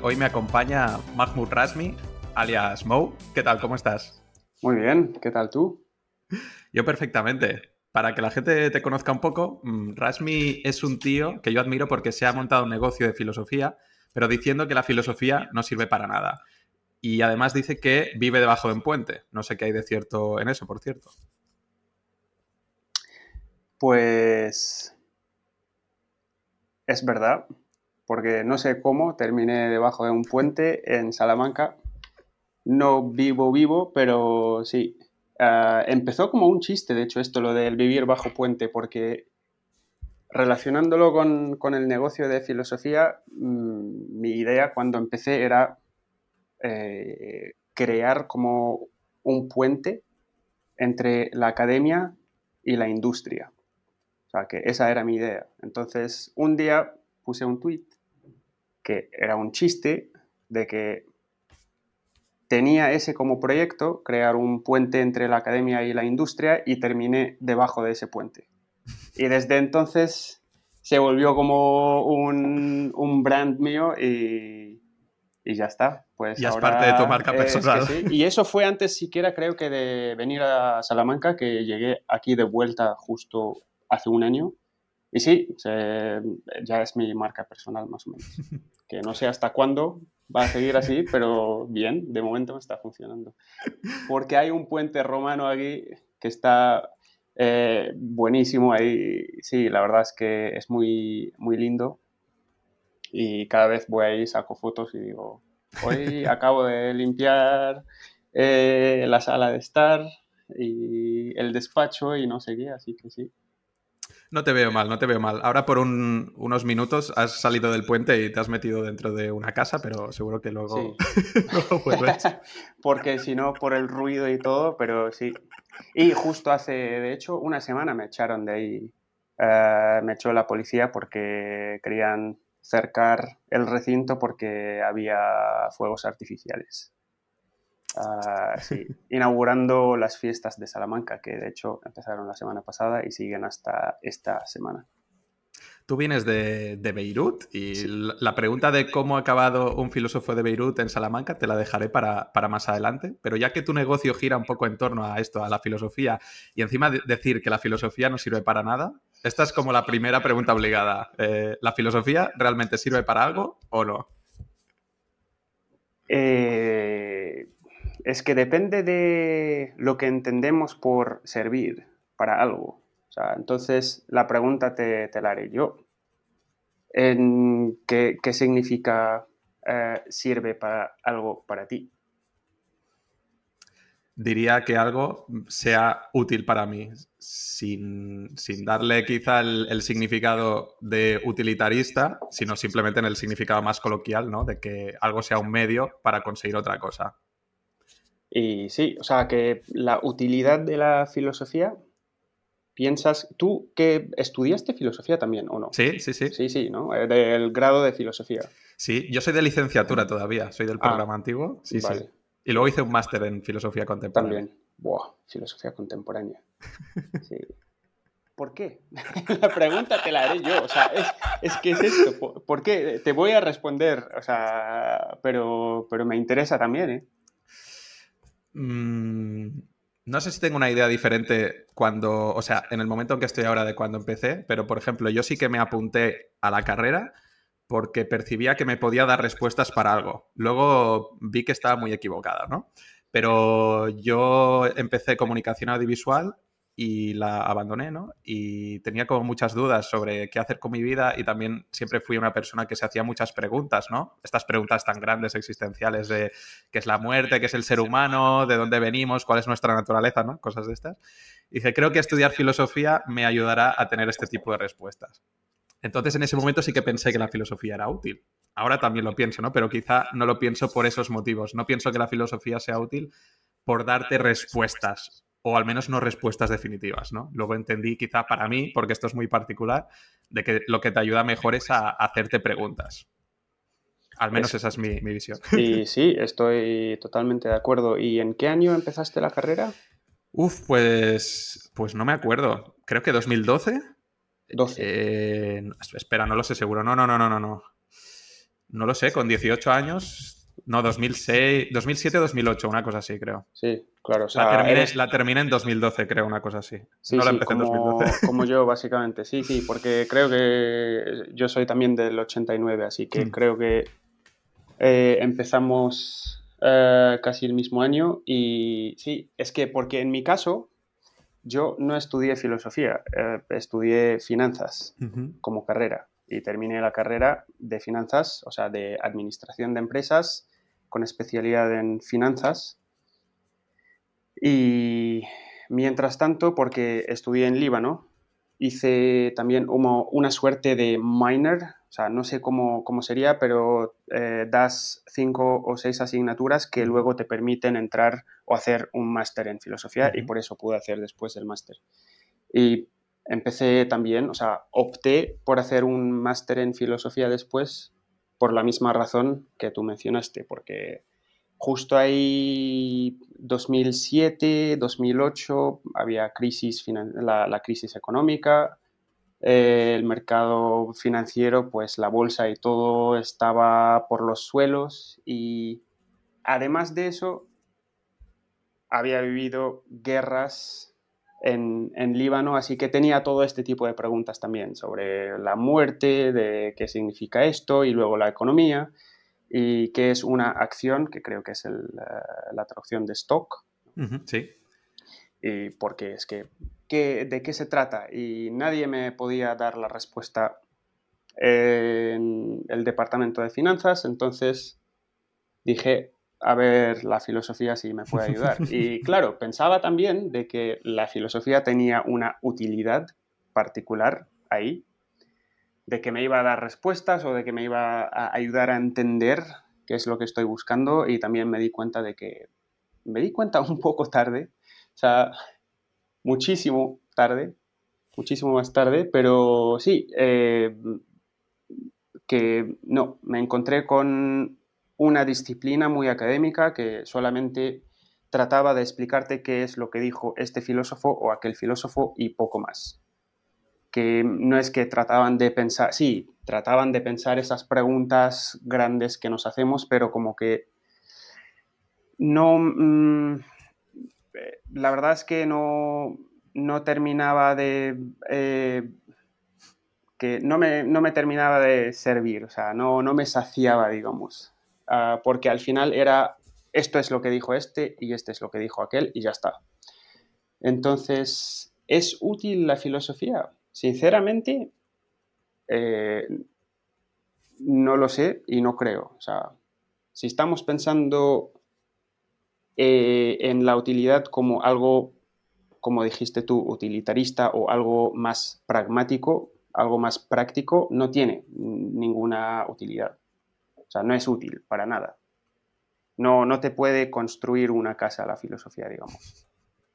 hoy me acompaña Mahmoud Rasmi, alias Mo. ¿Qué tal? ¿Cómo estás? Muy bien, ¿qué tal tú? Yo perfectamente. Para que la gente te conozca un poco, mm, Rasmi es un tío que yo admiro porque se ha montado un negocio de filosofía, pero diciendo que la filosofía no sirve para nada. Y además dice que vive debajo de un puente. No sé qué hay de cierto en eso, por cierto. Pues es verdad porque no sé cómo terminé debajo de un puente en Salamanca. No vivo vivo, pero sí. Ah, empezó como un chiste, de hecho, esto, lo del vivir bajo puente, porque relacionándolo con, el negocio de filosofía, mm, mi idea cuando empecé era eh, crear como un puente entre la academia y la industria. O sea, que esa era mi idea. Entonces, un día puse un tweet que era un chiste de que tenía ese como proyecto, crear un puente entre la academia y la industria, y terminé debajo de ese puente. Y desde entonces se volvió como un, un brand mío y, y, ya está. Pues ya es parte de tu marca personal. Y eso fue antes siquiera creo que de venir a Salamanca, que llegué aquí de vuelta justo hace un año. Y sí, ya es mi marca personal más o menos. Que no sé hasta cuándo va a seguir así, pero bien, de momento me está funcionando. Porque hay un puente romano aquí que está eh, buenísimo ahí. Sí, la verdad es que es muy, muy lindo. Y cada vez voy ahí, saco fotos y digo, hoy acabo de limpiar eh, la sala de estar y el despacho y no sé qué, así que sí. No te veo mal, no te veo mal. Ahora por unos minutos has salido del puente y te has metido dentro de una casa, pero seguro que luego, vuelves. Porque si no, por el ruido y todo, pero sí. Y justo hace, de hecho, una semana me echaron de ahí. Eh, me echó la policía porque querían cercar el recinto porque había fuegos artificiales. Ah, sí, inaugurando las fiestas de Salamanca, que de hecho empezaron la semana pasada y siguen hasta esta semana. Tú vienes de, Beirut y la pregunta de cómo ha acabado un filósofo de Beirut en Salamanca te la dejaré para, más adelante, pero ya que tu negocio gira un poco en torno a esto, a la filosofía, y encima decir que la filosofía no sirve para nada, esta es como la primera pregunta obligada. Eh, ¿La filosofía realmente sirve para algo o no? Eh, es que depende de lo que entendemos por servir para algo. entonces, la pregunta te, la haré yo. qué, significa eh, sirve para algo para ti? Diría que algo sea útil para mí, sin, darle quizá el, significado de utilitarista, sino simplemente en el significado más coloquial, ¿no? De que algo sea un medio para conseguir otra cosa. Y sí, o sea, que la utilidad de la filosofía, piensas, tú que estudiaste filosofía también, ¿o no? Sí, sí, sí. Sí, sí, ¿no? Eh, del grado de filosofía. Sí, yo soy de licenciatura todavía, soy del ah, programa antiguo. Sí, sí. Y luego hice un máster en filosofía contemporánea. También. Buah, filosofía contemporánea. Sí. ¿Por qué? la pregunta te la haré yo. O sea, es, es que es esto. ¿Por, qué? Te voy a responder, o sea, pero, pero me interesa también, ¿eh? Mm, no sé si tengo una idea diferente cuando, o sea, en el momento en que estoy ahora de cuando empecé, pero por ejemplo, yo sí que me apunté a la carrera porque percibía que me podía dar respuestas para algo. Luego vi que estaba muy equivocada, ¿no? Pero yo empecé comunicación audiovisual y la abandoné, ¿no? Y tenía como muchas dudas sobre qué hacer con mi vida y también siempre fui una persona que se hacía muchas preguntas, ¿no? Estas preguntas tan grandes existenciales de qué es la muerte, qué es el ser humano, de dónde venimos, cuál es nuestra naturaleza, ¿no? Cosas de estas. Y dije, creo que estudiar filosofía me ayudará a tener este tipo de respuestas. Entonces, en ese momento sí que pensé que la filosofía era útil. ahora también lo pienso, ¿no? Pero quizá no lo pienso por esos motivos. No pienso que la filosofía sea útil por darte respuestas, o al menos no respuestas definitivas, ¿no? Luego entendí, quizá para mí, porque esto es muy particular, de que lo que te ayuda mejor es a hacerte preguntas. Al menos esa es mi, visión. Y sí, estoy totalmente de acuerdo. ¿Y en qué año empezaste la carrera? Uf, pues, pues no me acuerdo. Creo que 2012. 12. Eh, espera, no lo sé seguro. No, no, no, no, no, no. No lo sé, con 18 años. No, 2006, 2007 2008, una cosa así, creo. Sí, claro. la, terminé, en 2012, creo, una cosa así. no la empecé como, en 2012. Como yo, básicamente. Sí, sí, porque creo que yo soy también del 89, así que mm. creo que eh, empezamos eh, casi el mismo año y sí, es que porque en mi caso yo no estudié filosofía, eh, estudié finanzas como carrera y terminé la carrera de finanzas, o sea, de administración de empresas con especialidad en finanzas. Y mientras tanto, porque estudié en Líbano, hice también una suerte de minor, o sea, no sé cómo, sería, pero eh, das cinco o seis asignaturas que luego te permiten entrar o hacer un máster en filosofía y por eso pude hacer después el máster. Y empecé también, o sea, opté por hacer un máster en filosofía después por la misma razón que tú mencionaste, porque justo ahí 2007, 2008 había crisis, la, la crisis económica, eh, el mercado financiero, pues la bolsa y todo estaba por los suelos y además de eso había vivido guerras en, Líbano, así que tenía todo este tipo de preguntas también sobre la muerte, de qué significa esto y luego la economía y qué es una acción, que creo que es la, traducción de stock. sí. Y porque es que, ¿de qué se trata? Y nadie me podía dar la respuesta en el departamento de finanzas, entonces dije, a ver la filosofía si me puede ayudar. Y claro, pensaba también de que la filosofía tenía una utilidad particular ahí, de que me iba a dar respuestas o de que me iba a ayudar a entender qué es lo que estoy buscando y también me di cuenta de que me di cuenta un poco tarde, o sea, muchísimo tarde, muchísimo más tarde, pero sí, eh, que no, me encontré con una disciplina muy académica que solamente trataba de explicarte qué es lo que dijo este filósofo o aquel filósofo y poco más. Que no es que trataban de pensar, sí, trataban de pensar esas preguntas grandes que nos hacemos, pero como que no... Mm, la verdad es que no, no terminaba de... Eh, que no me, no me, terminaba de servir, o sea, no, no me saciaba, digamos. Ah, porque al final era esto es lo que dijo este y este es lo que dijo aquel y ya está. Entonces, ¿es útil la filosofía? Sinceramente, eh, no lo sé y no creo. O sea, si estamos pensando eh, en la utilidad como algo, como dijiste tú, utilitarista o algo más pragmático, algo más práctico, no tiene ninguna utilidad. O sea, no es útil para nada. No, no te puede construir una casa la filosofía, digamos.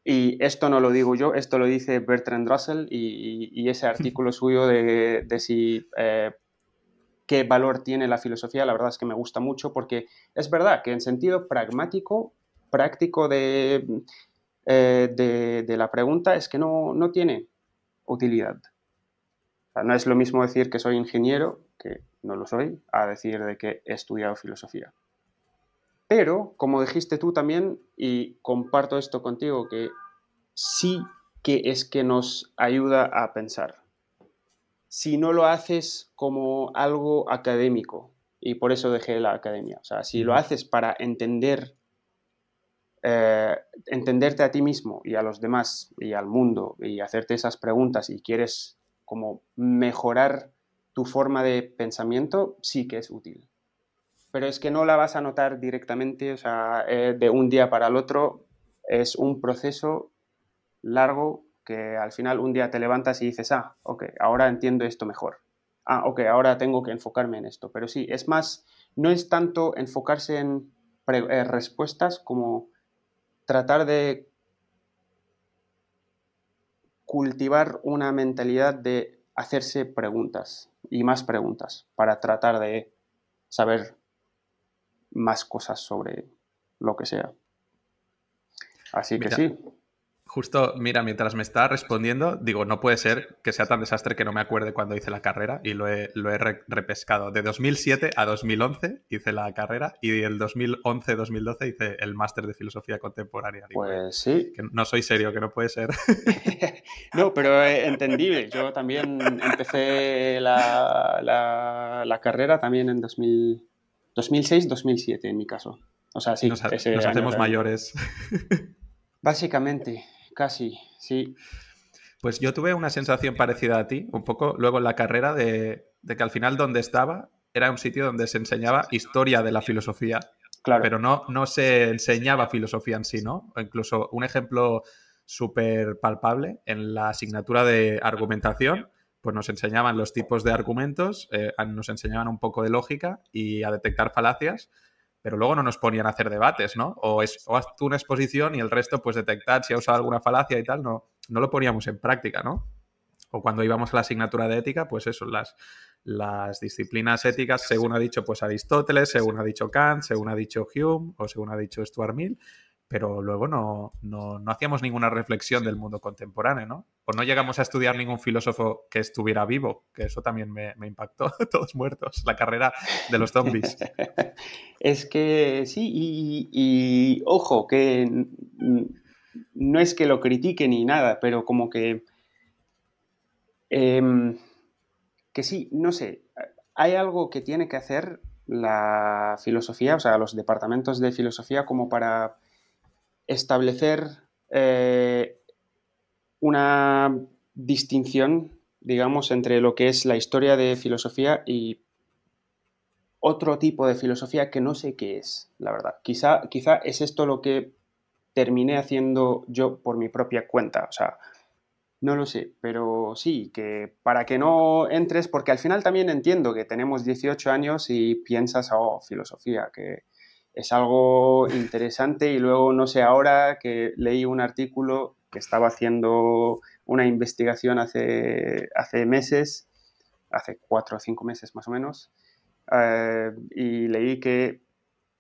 Y esto no lo digo yo, esto lo dice Bertrand Russell y, ese artículo suyo de, si eh, qué valor tiene la filosofía, la verdad es que me gusta mucho porque es verdad que en sentido pragmático, práctico de, eh, de, la pregunta es que no, no tiene utilidad. no es lo mismo decir que soy ingeniero, que no lo soy, a decir de que he estudiado filosofía. Pero, como dijiste tú también, y comparto esto contigo, que sí que es que nos ayuda a pensar. Si no lo haces como algo académico, y por eso dejé la academia, o sea, si lo haces para entender, eh, entenderte a ti mismo y a los demás y al mundo y hacerte esas preguntas y quieres como mejorar tu forma de pensamiento sí que es útil. Pero es que no la vas a notar directamente, o sea, eh, de un día para el otro. Es un proceso largo que al final un día te levantas y dices, ah, ok, ahora entiendo esto mejor. ah, ok, ahora tengo que enfocarme en esto. Pero sí, es más, no es tanto enfocarse en eh, respuestas como tratar de cultivar una mentalidad de hacerse preguntas y más preguntas para tratar de saber más cosas sobre lo que sea. Así que sí. Justo, mira, mientras me está respondiendo, digo, no puede ser que sea tan desastre que no me acuerde cuando hice la carrera y lo he, repescado. De 2007 a 2011 hice la carrera y del 2011-2012 hice el máster de filosofía contemporánea. pues sí. Que no soy serio, que no puede ser. no, pero entendible. Yo también empecé la, la, carrera también en 2006-2007 en mi caso. O sea, sí. Nos, nos hacemos mayores. Básicamente, Casi, sí. Pues yo tuve una sensación parecida a ti, un poco luego en la carrera, de, que al final donde estaba era un sitio donde se enseñaba historia de la filosofía. Claro. Pero no, no se enseñaba filosofía en sí, ¿no? incluso un ejemplo súper palpable en la asignatura de argumentación, pues nos enseñaban los tipos de argumentos, eh, nos enseñaban un poco de lógica y a detectar falacias pero luego no nos ponían a hacer debates, ¿no? O, es, haz tú una exposición y el resto, pues detectar si ha usado alguna falacia y tal, no, no lo poníamos en práctica, ¿no? O cuando íbamos a la asignatura de ética, pues eso, las, las disciplinas éticas, según ha dicho pues Aristóteles, según ha dicho Kant, según ha dicho Hume o según ha dicho Stuart Mill, pero luego no, no, hacíamos ninguna reflexión del mundo contemporáneo, ¿no? O no llegamos a estudiar ningún filósofo que estuviera vivo, que eso también me, impactó, todos muertos, la carrera de los zombies. es que sí, y, ojo, que no es que lo critique ni nada, pero como que... Em, que sí, no sé, hay algo que tiene que hacer la filosofía, o sea, los departamentos de filosofía como para establecer eh, una distinción, digamos, entre lo que es la historia de filosofía y otro tipo de filosofía que no sé qué es, la verdad. Quizá, quizá es esto lo que terminé haciendo yo por mi propia cuenta. O sea, no lo sé, pero sí, que para que no entres, porque al final también entiendo que tenemos 18 años y piensas, oh, filosofía, que es algo interesante y luego, no sé, ahora que leí un artículo que estaba haciendo una investigación hace, hace meses, hace cuatro o cinco meses más o menos, eh, y leí que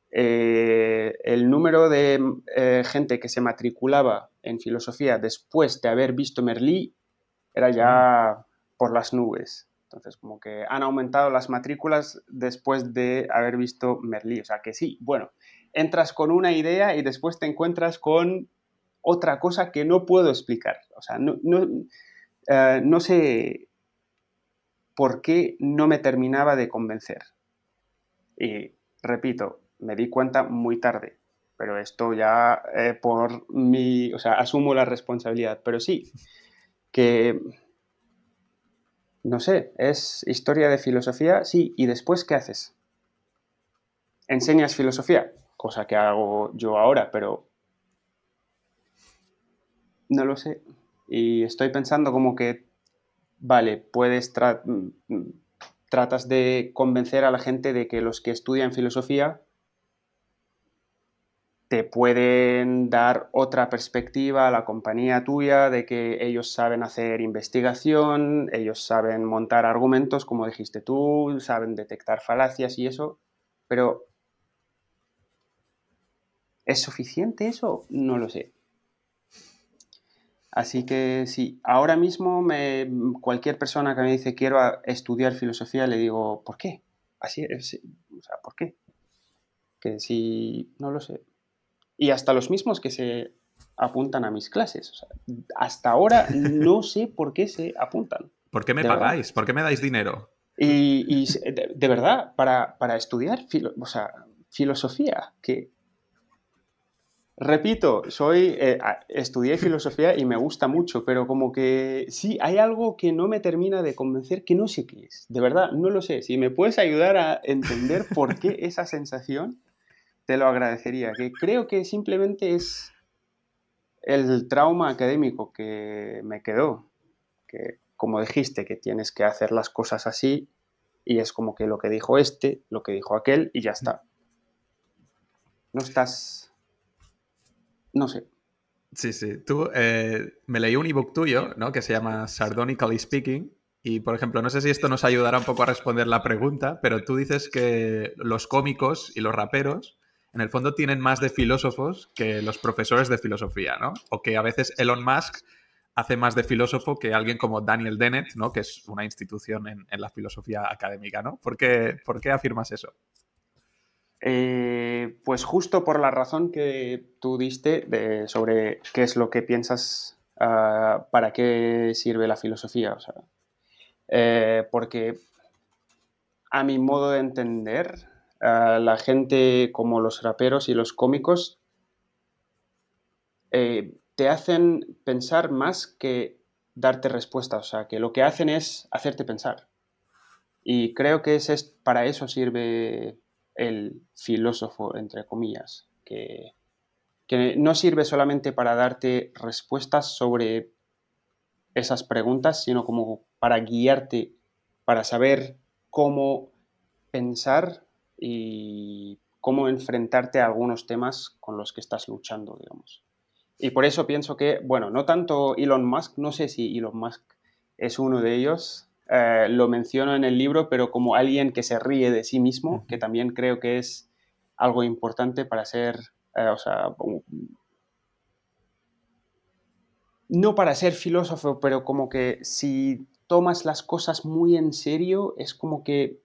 eh, el número de eh, gente que se matriculaba en filosofía después de haber visto Merlí era ya por las nubes. Entonces, como que han aumentado las matrículas después de haber visto Merlí. O sea que sí, bueno, entras con una idea y después te encuentras con otra cosa que no puedo explicar. O sea, no, no, eh, no sé por qué no me terminaba de convencer. Y repito, me di cuenta muy tarde, pero esto ya eh, por mi, o sea, asumo la responsabilidad. Pero sí, que no sé, es historia de filosofía, sí, y después, ¿qué haces? Enseñas filosofía, cosa que hago yo ahora, pero no lo sé. Y estoy pensando como que, vale, puedes, tratas de convencer a la gente de que los que estudian filosofía te pueden dar otra perspectiva a la compañía tuya de que ellos saben hacer investigación, ellos saben montar argumentos, como dijiste tú, saben detectar falacias y eso, pero ¿es suficiente eso? No lo sé. Así que sí, ahora mismo me, cualquier persona que me dice quiero estudiar filosofía, le digo, ¿por qué? Así es, o sea, ¿por qué? Que si, no lo sé, y hasta los mismos que se apuntan a mis clases. hasta ahora no sé por qué se apuntan. ¿Por qué me pagáis? ¿Por qué me dais dinero? Y, de, verdad, para, estudiar filosofía, que repito, soy eh, estudié filosofía y me gusta mucho, pero como que sí, hay algo que no me termina de convencer, que no sé qué es. De verdad, no lo sé. Si me puedes ayudar a entender por qué esa sensación te lo agradecería. Que creo que simplemente es el trauma académico que me quedó. Que, como dijiste, que tienes que hacer las cosas así y es como que lo que dijo este, lo que dijo aquel y ya está. No estás... No sé. Sí, sí. Tú, eh, me leí un ebook tuyo, ¿no? Que se llama Sardonically Speaking. Y, por ejemplo, no sé si esto nos ayudará un poco a responder la pregunta, pero tú dices que los cómicos y los raperos, en el fondo, tienen más de filósofos que los profesores de filosofía, ¿no? O que a veces Elon Musk hace más de filósofo que alguien como Daniel Dennett, ¿no? Que es una institución en, la filosofía académica, ¿no? ¿Por qué, ¿Por qué afirmas eso? Eh, pues justo por la razón que tú diste sobre qué es lo que piensas, ah, para qué sirve la filosofía. O sea, eh, porque a mi modo de entender, ah, la gente como los raperos y los cómicos eh, te hacen pensar más que darte respuesta. O sea, que lo que hacen es hacerte pensar. Y creo que es, para eso sirve el filósofo, entre comillas, que, no sirve solamente para darte respuestas sobre esas preguntas, sino como para guiarte, para saber cómo pensar y cómo enfrentarte a algunos temas con los que estás luchando, digamos. Y por eso pienso que, bueno, no tanto Elon Musk, no sé si Elon Musk es uno de ellos, eh, lo menciono en el libro, pero como alguien que se ríe de sí mismo, que también creo que es algo importante para ser, eh, o sea, no para ser filósofo, pero como que si tomas las cosas muy en serio, es como que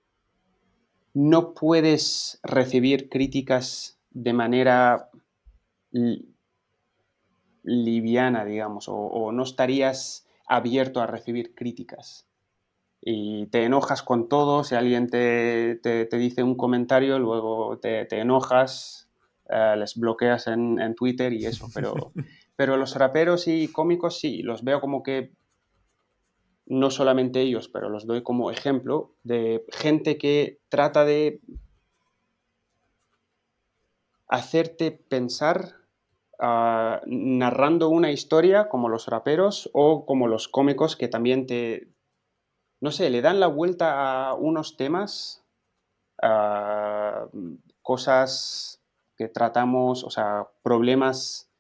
no puedes recibir críticas de manera liviana, digamos, o no estarías abierto a recibir críticas. Y te enojas con todo, si alguien te, dice un comentario, luego te, enojas, eh, les bloqueas en, Twitter y eso, pero, pero los raperos y cómicos sí, los veo como que no solamente ellos, pero los doy como ejemplo de gente que trata de hacerte pensar ah, narrando una historia como los raperos o como los cómicos que también te, no sé, le dan la vuelta a unos temas, a cosas que tratamos, o sea, problemas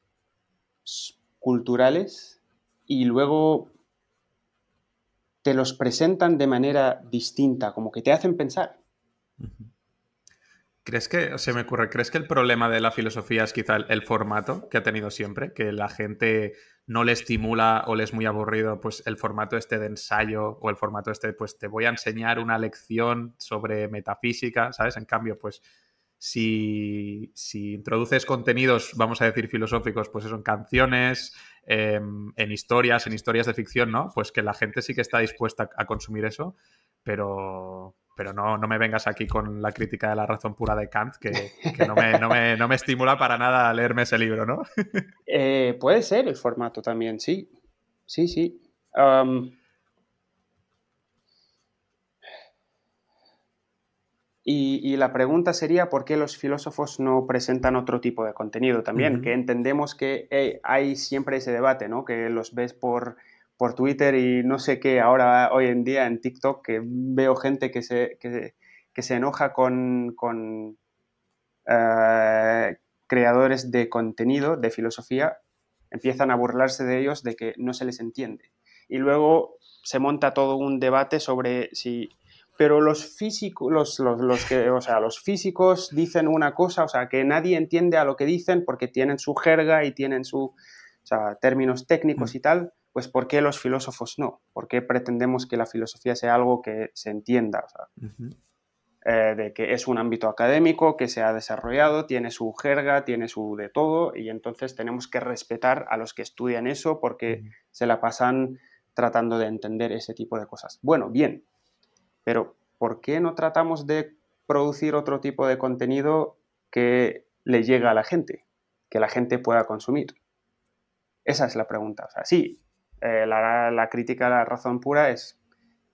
culturales y luego te los presentan de manera distinta, como que te hacen pensar. ¿Crees que, se me ocurre, crees que el problema de la filosofía es quizá el, formato que ha tenido siempre? Que la gente no le estimula o le es muy aburrido pues el formato este de ensayo o el formato este, pues te voy a enseñar una lección sobre metafísica, ¿sabes? En cambio, pues si, si introduces contenidos, vamos a decir, filosóficos, pues eso, en canciones, em, en historias, en historias de ficción, ¿no? Pues que la gente sí que está dispuesta a consumir eso, pero, pero no, no, me vengas aquí con la crítica de la razón pura de Kant, que, no, me, estimula para nada a leerme ese libro, ¿no? Eh, puede ser el formato también, sí. Sí, sí. Y, la pregunta sería por qué los filósofos no presentan otro tipo de contenido también, que entendemos que hay siempre ese debate, ¿no? Que los ves por por Twitter y no sé qué, ahora hoy en día en TikTok, que veo gente que se, que, se enoja con, con eh, creadores de contenido, de filosofía, empiezan a burlarse de ellos de que no se les entiende. Y luego se monta todo un debate sobre si... Pero los físicos, los, los, que, o sea, los físicos dicen una cosa, o sea, que nadie entiende a lo que dicen porque tienen su jerga y tienen su, términos técnicos mm. y tal pues ¿por qué los filósofos no? ¿Por qué pretendemos que la filosofía sea algo que se entienda? Eh, de que es un ámbito académico que se ha desarrollado, tiene su jerga, tiene su de todo, y entonces tenemos que respetar a los que estudian eso porque se la pasan tratando de entender ese tipo de cosas. Bueno, bien, pero ¿por qué no tratamos de producir otro tipo de contenido que le llegue a la gente, que la gente pueda consumir? Esa es la pregunta. O sea, sí, eh, la, crítica a la razón pura es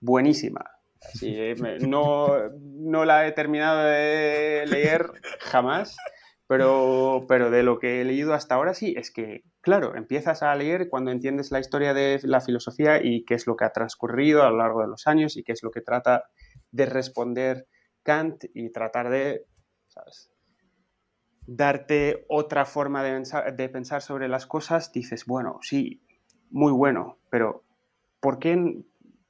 buenísima. Eh, no, no, la he terminado de leer jamás, pero, pero de lo que he leído hasta ahora sí, es que, claro, empiezas a leer cuando entiendes la historia de la filosofía y qué es lo que ha transcurrido a lo largo de los años y qué es lo que trata de responder Kant y tratar de, darte otra forma de pensar, sobre las cosas, dices, bueno, sí, muy bueno, pero ¿por qué,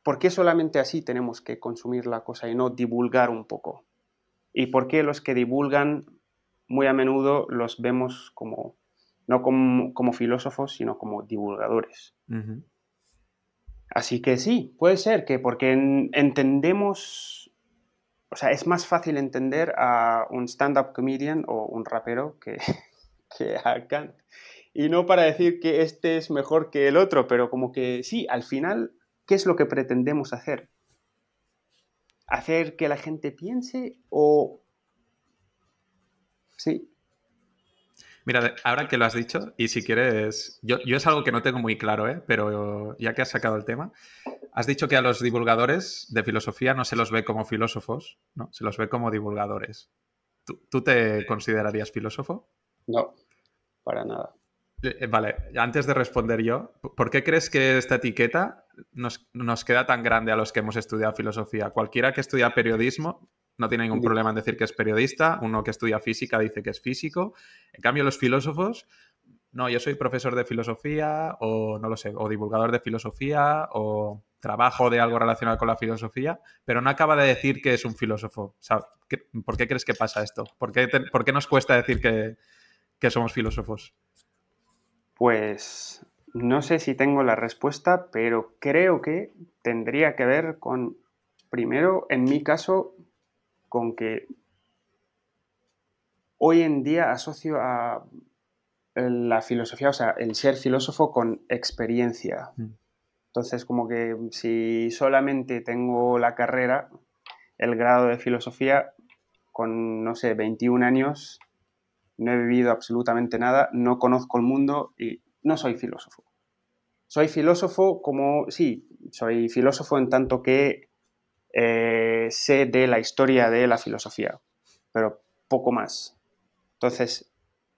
¿por qué solamente así tenemos que consumir la cosa y no divulgar un poco? ¿Y por qué los que divulgan muy a menudo los vemos como, no como, filósofos, sino como divulgadores? Así que sí, puede ser que porque entendemos o sea, es más fácil entender a un stand-up comedian o un rapero que, que a Kant. Y no para decir que este es mejor que el otro, pero como que sí, al final, ¿qué es lo que pretendemos hacer? ¿Hacer que la gente piense o... Sí, Mira, ahora que lo has dicho, y si quieres, yo, es algo que no tengo muy claro, ¿eh? pero ya que has sacado el tema, has dicho que a los divulgadores de filosofía no se los ve como filósofos, ¿no? Se los ve como divulgadores. ¿Tú, te considerarías filósofo? No, para nada. Eh, eh, vale, antes de responder yo, ¿por qué crees que esta etiqueta nos, nos, queda tan grande a los que hemos estudiado filosofía? Cualquiera que estudia periodismo no tiene ningún problema en decir que es periodista, uno que estudia física dice que es físico. En cambio, los filósofos, no, yo soy profesor de filosofía o no lo sé, o divulgador de filosofía o trabajo de algo relacionado con la filosofía, pero no acaba de decir que es un filósofo. ¿Por qué crees que pasa esto? ¿Por qué, por qué nos cuesta decir que, que somos filósofos? Pues no sé si tengo la respuesta, pero creo que tendría que ver con, primero, en mi caso, con que hoy en día asocio a la filosofía, o sea, el ser filósofo con experiencia. Mm. Entonces, como que si solamente tengo la carrera, el grado de filosofía, con, no sé, 21 años, no he vivido absolutamente nada, no conozco el mundo y no soy filósofo. Soy filósofo como, sí, soy filósofo en tanto que eh, sé de la historia de la filosofía, pero poco más. Entonces,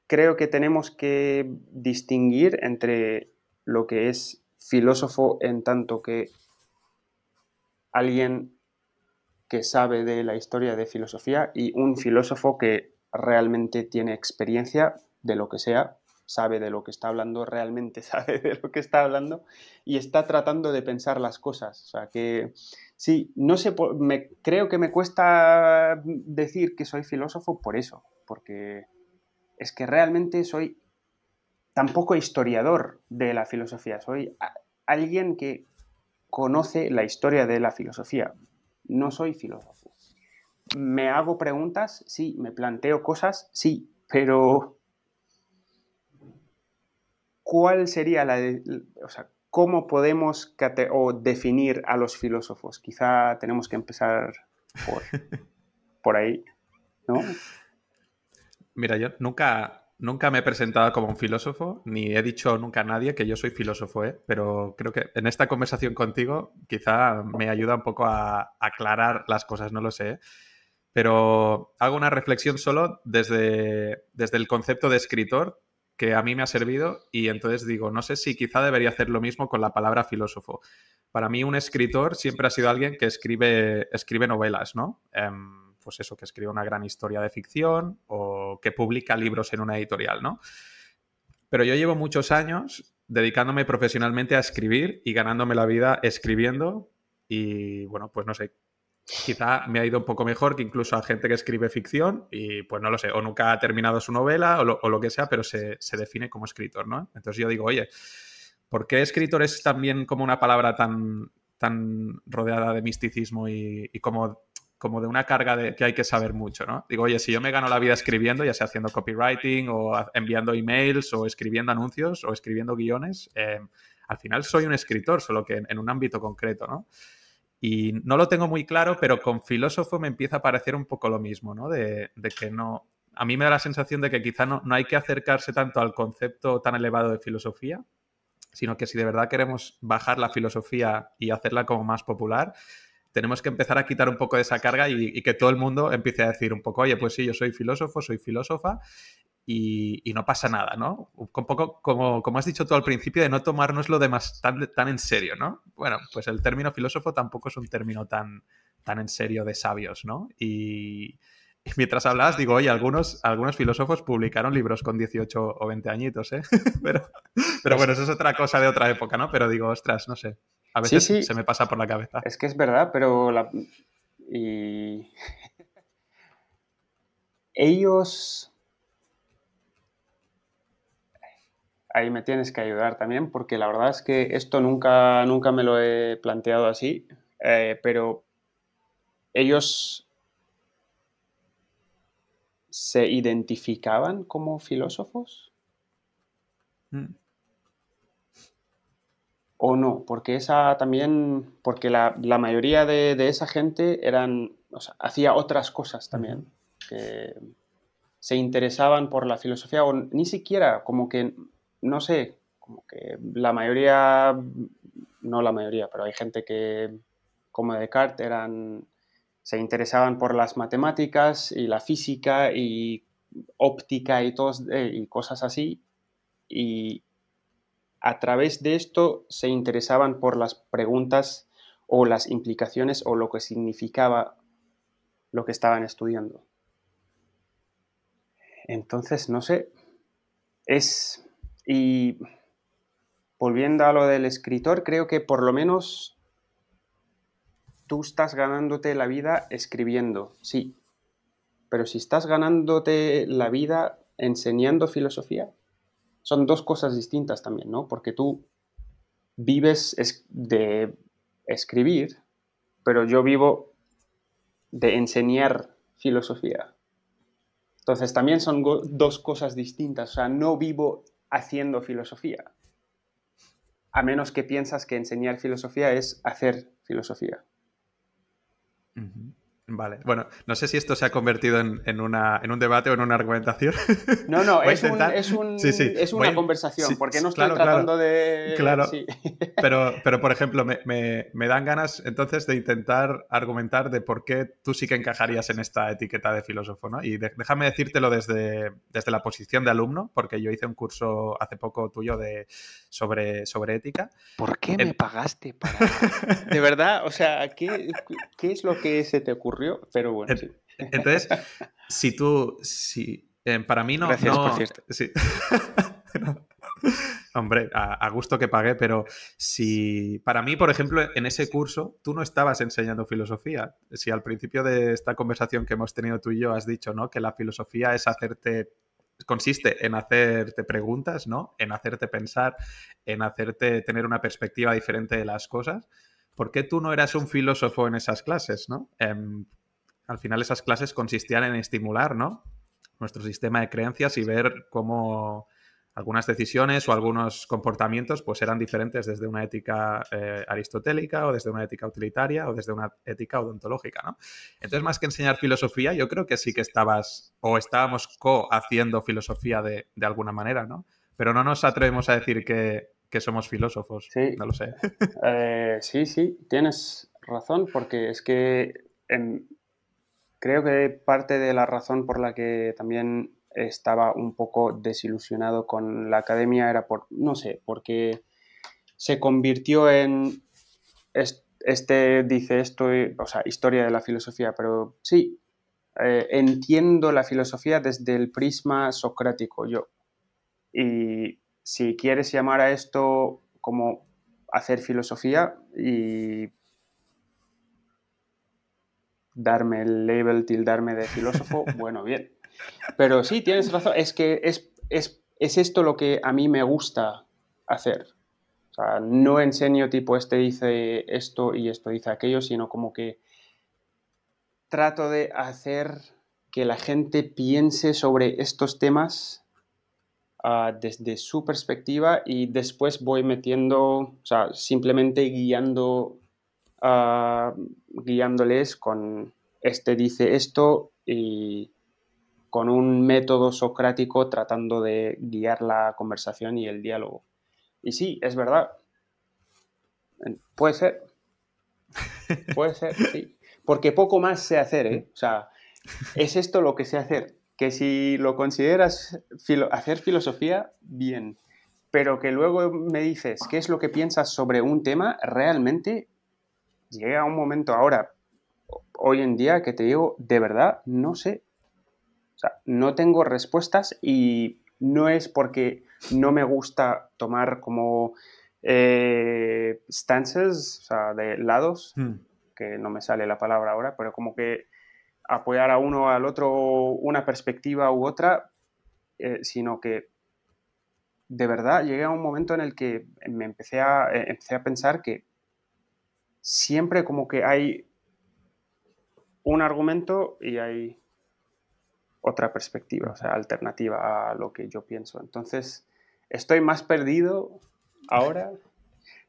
creo que tenemos que distinguir entre lo que es filósofo en tanto que alguien que sabe de la historia de filosofía y un filósofo que realmente tiene experiencia de lo que sea, sabe de lo que está hablando, realmente sabe de lo que está hablando y está tratando de pensar las cosas. O sea, que sí, no sé, me, creo que me cuesta decir que soy filósofo por eso, porque es que realmente soy tampoco historiador de la filosofía, soy alguien que conoce la historia de la filosofía, no soy filósofo. ¿Me hago preguntas? Sí, me planteo cosas, sí, pero ¿cuál sería la... o sea, ¿cómo podemos o definir a los filósofos? Quizá tenemos que empezar por, por ahí, ¿no? Mira, yo nunca, nunca me he presentado como un filósofo, ni he dicho nunca a nadie que yo soy filósofo, ¿eh? pero creo que en esta conversación contigo quizá me ayuda un poco a aclarar las cosas, no lo sé. ¿eh? Pero hago una reflexión solo desde, desde el concepto de escritor que a mí me ha servido y entonces digo, no sé si quizá debería hacer lo mismo con la palabra filósofo. Para mí un escritor siempre ha sido alguien que escribe, escribe novelas, ¿no? Em, pues eso, que escribe una gran historia de ficción o que publica libros en una editorial, ¿no? Pero yo llevo muchos años dedicándome profesionalmente a escribir y ganándome la vida escribiendo y bueno, pues no sé, quizá me ha ido un poco mejor que incluso a gente que escribe ficción y pues no lo sé, o nunca ha terminado su novela o lo, que sea, pero se, define como escritor, ¿no? Entonces yo digo, oye, ¿por qué escritor es también como una palabra tan, tan rodeada de misticismo y, como, como de una carga de que hay que saber mucho, ¿no? Digo, oye, si yo me gano la vida escribiendo, ya sea haciendo copywriting o enviando emails o escribiendo anuncios o escribiendo guiones, eh, al final soy un escritor, solo que en un ámbito concreto, ¿no? Y no lo tengo muy claro, pero con filósofo me empieza a parecer un poco lo mismo, ¿no? De, que no. A mí me da la sensación de que quizá no, no hay que acercarse tanto al concepto tan elevado de filosofía, sino que si de verdad queremos bajar la filosofía y hacerla como más popular, tenemos que empezar a quitar un poco de esa carga y, que todo el mundo empiece a decir un poco, oye, pues sí, yo soy filósofo, soy filósofa, y, no pasa nada, ¿no? Un poco como, como has dicho tú al principio, de no tomárnoslo de más, tan, tan en serio, ¿no? Bueno, pues el término filósofo tampoco es un término tan, tan en serio de sabios, ¿no? Y, mientras hablabas, digo, oye, algunos, algunos filósofos publicaron libros con 18 o 20 añitos, ¿eh? pero, pero bueno, eso es otra cosa de otra época, ¿no? Pero digo, ostras, no sé. A veces se me pasa por la cabeza. Es que es verdad, pero la... y ellos... Ahí me tienes que ayudar también, porque la verdad es que esto nunca, nunca me lo he planteado así, eh, pero ellos se identificaban como filósofos? Mm. ¿O no? Porque esa también, porque la, mayoría de, esa gente eran, o sea, hacía otras cosas también, que se interesaban por la filosofía, o ni siquiera, como que, no sé, como que la mayoría, no la mayoría, pero hay gente que, como Descartes, eran se interesaban por las matemáticas y la física y óptica y, eh, y cosas así. Y a través de esto se interesaban por las preguntas o las implicaciones o lo que significaba lo que estaban estudiando. Entonces, no sé, es... Y volviendo a lo del escritor, creo que por lo menos tú estás ganándote la vida escribiendo, sí. Pero si estás ganándote la vida enseñando filosofía, son dos cosas distintas también, ¿no? Porque tú vives de escribir, pero yo vivo de enseñar filosofía. Entonces también son dos cosas distintas. O sea, no vivo haciendo filosofía. A menos que piensas que enseñar filosofía es hacer filosofía. Vale, bueno, no sé si esto se ha convertido en, una, en un debate o en una argumentación. No, no, es, es, una conversación, porque no estoy tratando de... Claro, pero, pero por ejemplo, me, dan ganas entonces de intentar argumentar de por qué tú sí que encajarías en esta etiqueta de filósofo, ¿no? Y déjame decírtelo desde, desde la posición de alumno, porque yo hice un curso hace poco tuyo de, sobre, sobre ética. ¿Por qué me pagaste para...? De verdad, o sea, ¿qué, ¿qué es lo que se te ocurre? Pero bueno, sí. Entonces, si tú, si, eh, para mí no... Gracias, por cierto. Hombre, a, gusto que pagué, pero si para mí, por ejemplo, en ese curso tú no estabas enseñando filosofía. Si al principio de esta conversación que hemos tenido tú y yo has dicho, ¿no? Que la filosofía es hacerte consiste en hacerte preguntas, ¿no? En hacerte pensar, en hacerte tener una perspectiva diferente de las cosas. ¿Por qué tú no eras un filósofo en esas clases, no? Em, al final esas clases consistían en estimular, ¿no? Nuestro sistema de creencias y ver cómo algunas decisiones o algunos comportamientos pues eran diferentes desde una ética eh, aristotélica o desde una ética utilitaria o desde una ética odontológica, ¿no? Entonces, más que enseñar filosofía, yo creo que sí que estabas o estábamos co-haciendo filosofía de, de alguna manera, ¿no? Pero no nos atrevemos a decir que, que somos filósofos. Sí. No lo sé. Eh, sí, sí, tienes razón, porque es que creo que parte de la razón por la que también estaba un poco desilusionado con la academia era por, no sé, porque se convirtió en, este dice esto, o sea, historia de la filosofía, pero sí, eh, entiendo la filosofía desde el prisma socrático yo. Y si quieres llamar a esto como hacer filosofía y darme el label, tildarme de filósofo, bueno, bien. Pero sí, tienes razón, es que es, esto lo que a mí me gusta hacer. O sea, no enseño tipo, este dice esto y esto dice aquello, sino como que trato de hacer que la gente piense sobre estos temas Ah, desde su perspectiva y después voy metiendo, o sea, simplemente guiando, uh, guiándoles con este dice esto y con un método socrático tratando de guiar la conversación y el diálogo. Y sí, es verdad. Puede ser. Puede ser, sí. Porque poco más sé hacer, ¿eh? O sea, es esto lo que sé hacer que si lo consideras hacer filosofía, bien, pero que luego me dices qué es lo que piensas sobre un tema, realmente llega un momento ahora, hoy en día, que te digo, de verdad, no sé. O sea, no tengo respuestas y no es porque no me gusta tomar como eh, stances, o sea, de lados, hmm. que no me sale la palabra ahora, pero como que apoyar a uno al otro una perspectiva u otra, eh, sino que de verdad llegué a un momento en el que me empecé a, eh, empecé a pensar que siempre como que hay un argumento y hay otra perspectiva, o sea, alternativa a lo que yo pienso. Entonces, estoy más perdido ahora,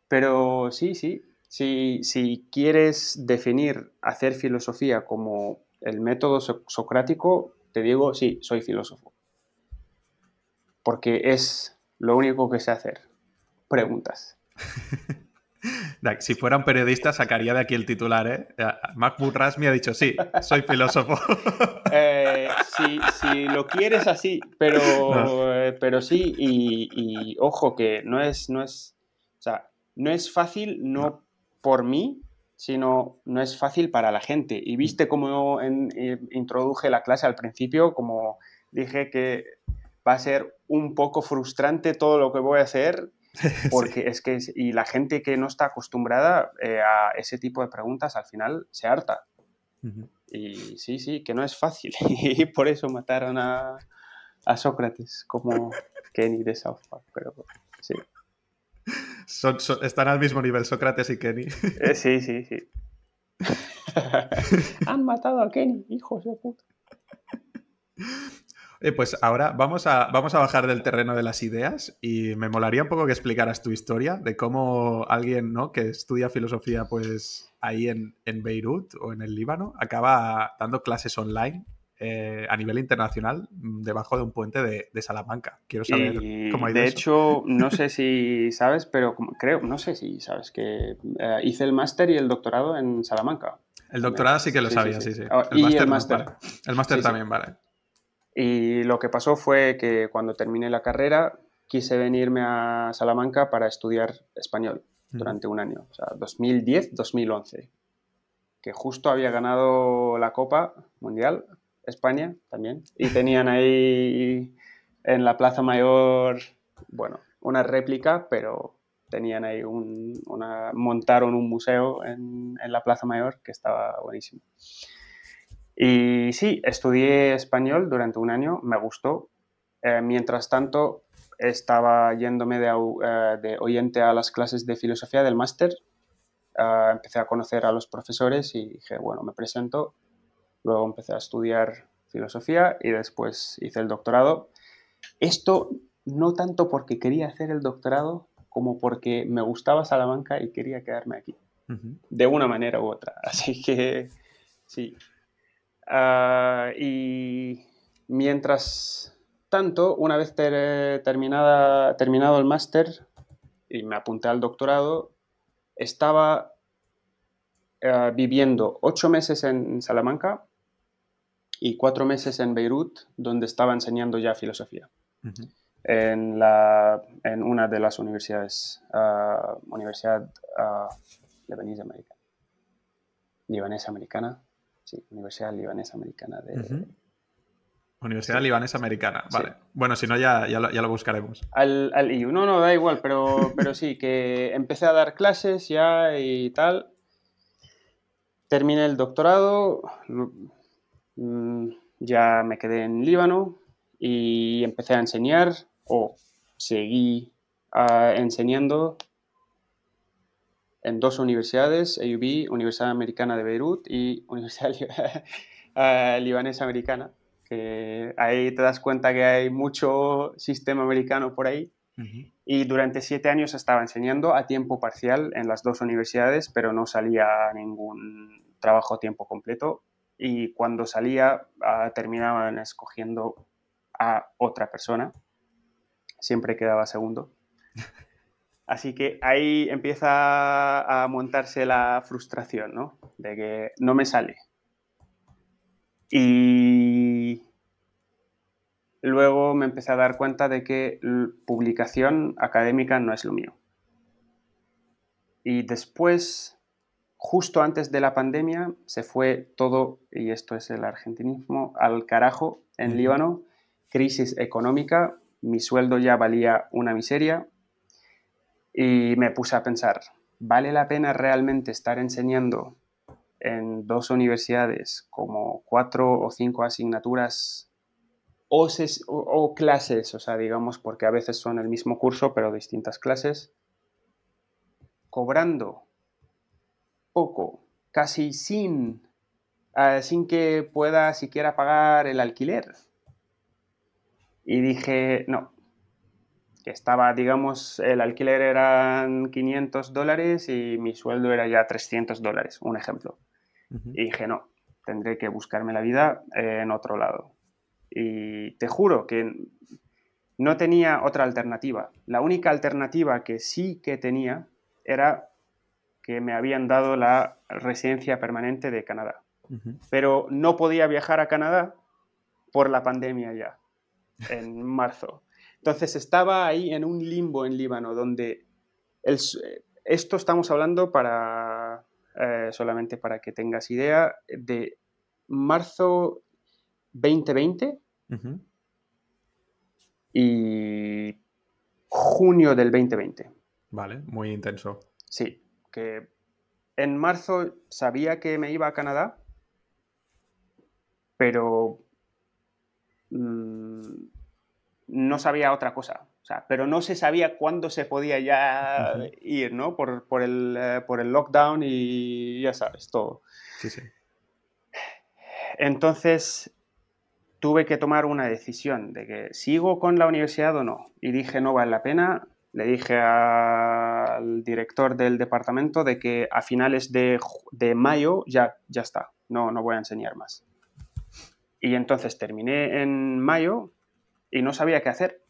pero sí, sí, si quieres definir hacer filosofía como el método socrático, te digo, sí, soy filósofo. Porque es lo único que sé hacer. Preguntas. Si fuera un periodista, sacaría de aquí el titular, ¿eh? MacBook me ha dicho, sí, soy filósofo. Eh, si, lo quieres así, pero, eh, pero sí, y, ojo que no es, no es, o sea, no es fácil, no, por mí, sino no es fácil para la gente. Y viste cómo introduje la clase al principio, como dije que va a ser un poco frustrante todo lo que voy a hacer porque es que, y la gente que no está acostumbrada eh, a ese tipo de preguntas al final se harta. Y sí, sí, que no es fácil. y por eso mataron a, a Sócrates, como Kenny de South Park. Pero sí. Están al mismo nivel Sócrates y Kenny. Eh, sí, sí, sí. Han matado a Kenny, hijos de puta. Eh, pues ahora vamos a, vamos a bajar del terreno de las ideas y me molaría un poco que explicaras tu historia de cómo alguien ¿no? que estudia filosofía pues ahí en, Beirut o en el Líbano acaba dando clases online eh, a nivel internacional mm, debajo de un puente de, Salamanca. Quiero saber cómo ha ido De hecho, no sé si sabes, pero creo, no sé si sabes que eh, hice el máster y el doctorado en Salamanca. El doctorado sí que lo sabía, sí, sí. Ah, y el máster. El máster también, vale. Y lo que pasó fue que cuando terminé la carrera quise venirme a Salamanca para estudiar español durante un año, o sea, 2010-2011, que justo había ganado la Copa Mundial, España también, y tenían ahí en la Plaza Mayor, bueno, una réplica, pero tenían ahí un, una, montaron un museo en, la Plaza Mayor que estaba buenísimo. Y sí, estudié español durante un año, me gustó. Eh, mientras tanto, estaba yéndome de, eh, de, oyente a las clases de filosofía del máster. Eh, empecé a conocer a los profesores y dije, bueno, me presento. Luego empecé a estudiar filosofía y después hice el doctorado. Esto no tanto porque quería hacer el doctorado como porque me gustaba Salamanca y quería quedarme aquí, de una manera u otra. Así que sí, Ah, y mientras tanto, una vez terminada, terminado el máster y me apunté al doctorado, estaba ah, viviendo ocho meses en Salamanca y cuatro meses en Beirut, donde estaba enseñando ya filosofía. en, la, en, una de las universidades, uh, Universidad Libanesa Americana. Libanesa Americana, Sí, Universidad Libanesa Americana de... Universidad Libanesa Americana, vale. Bueno, si no, ya, ya, lo, buscaremos. Al, al IU, no, no, da igual, pero, pero sí, que empecé a dar clases ya y tal. Terminé el doctorado, ya me quedé en Líbano y empecé a enseñar o seguí ah, enseñando en dos universidades, AUB, Universidad Americana de Beirut y Universidad eh, Libanesa Americana, que ahí te das cuenta que hay mucho sistema americano por ahí. Y durante siete años estaba enseñando a tiempo parcial en las dos universidades, pero no salía ningún trabajo a tiempo completo. Y cuando salía, ah, terminaban escogiendo a otra persona. Siempre quedaba segundo. Así que ahí empieza a montarse la frustración, ¿no? De que no me sale. Y luego me empecé a dar cuenta de que publicación académica no es lo mío. Y después, justo antes de la pandemia, se fue todo, y esto es el argentinismo, al carajo en Líbano, crisis económica, mi sueldo ya valía una miseria, y me puse a pensar, ¿vale la pena realmente estar enseñando en dos universidades como cuatro o cinco asignaturas o, clases, o sea, digamos, porque a veces son el mismo curso, pero distintas clases, cobrando poco, casi sin, eh, sin que pueda siquiera pagar el alquiler. Y dije, no, que estaba, digamos, el alquiler eran 500 dólares y mi sueldo era ya 300 dólares, un ejemplo. Y dije, no, tendré que buscarme la vida en otro lado. Y te juro que no tenía otra alternativa. La única alternativa que sí que tenía era que me habían dado la residencia permanente de Canadá. Pero no podía viajar a Canadá por la pandemia ya, en marzo. Entonces estaba ahí en un limbo en Líbano, donde esto estamos hablando para, eh, solamente para que tengas idea, de marzo 2020 y junio del 2020. Vale, muy intenso. Sí, que en marzo sabía que me iba a Canadá, pero mm, no sabía otra cosa. O sea, pero no se sabía cuándo se podía ya ir, ¿no? Por, el, eh, por el lockdown y ya sabes, todo. Sí, sí. Entonces, tuve que tomar una decisión de que sigo con la universidad o no. Y dije, no vale la pena. Le dije al director del departamento de que a finales de, mayo ya, ya está, no, no voy a enseñar más. Y entonces terminé en mayo y no sabía qué hacer.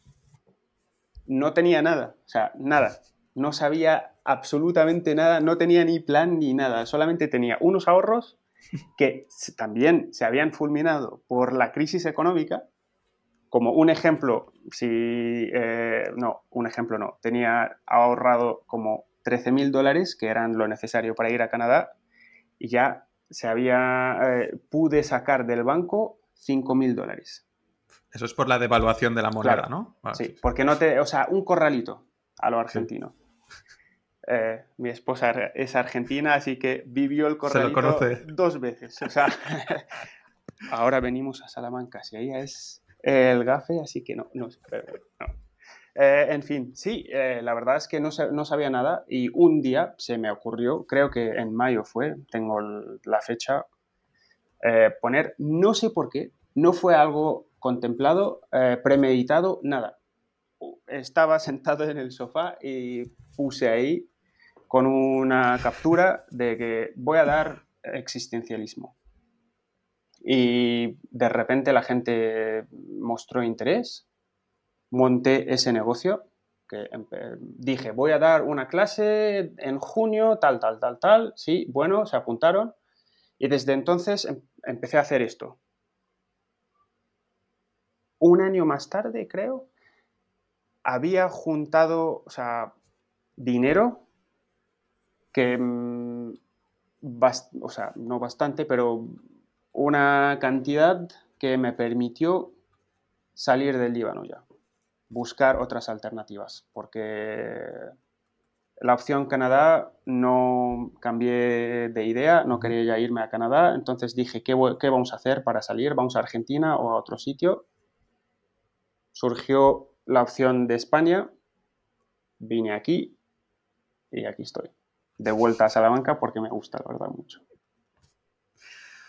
No tenía nada, o sea, nada. No sabía absolutamente nada, no tenía ni plan ni nada, solamente tenía unos ahorros que también se habían fulminado por la crisis económica, como un ejemplo, si, eh, no, un ejemplo no, tenía ahorrado como 13 mil dólares, que eran lo necesario para ir a Canadá, y ya se había, eh, pude sacar del banco 5 mil dólares. Eso es por la devaluación de la moneda, ¿no? sí, porque no te, o sea, un corralito a lo argentino. Eh, mi esposa es argentina, así que vivió el corralito dos veces. O sea, ahora venimos a Salamanca, si ella es el gafe, así que no, no, eh, en fin, sí, eh, la verdad es que no, no, sabía nada y un día se me ocurrió, creo que en mayo fue, tengo la fecha, poner, no sé por qué, no fue algo contemplado, premeditado, nada. Estaba sentado en el sofá y puse ahí con una captura de que voy a dar existencialismo. Y de repente la gente mostró interés, monté ese negocio, dije, voy a dar una clase en junio, tal, tal, tal, tal, sí, bueno, se apuntaron, y desde entonces em, empecé a hacer esto. Un año más tarde, creo, había juntado, o sea, dinero que, mm, o sea, no bastante, pero una cantidad que me permitió salir del Líbano ya, buscar otras alternativas, porque la opción Canadá no cambié de idea, no quería ya irme a Canadá, entonces dije, ¿qué, ¿qué, vamos a hacer para salir? ¿Vamos a Argentina o a otro sitio? Surgió la opción de España, vine aquí y aquí estoy de vuelta a Salamanca porque me gusta, la verdad, mucho.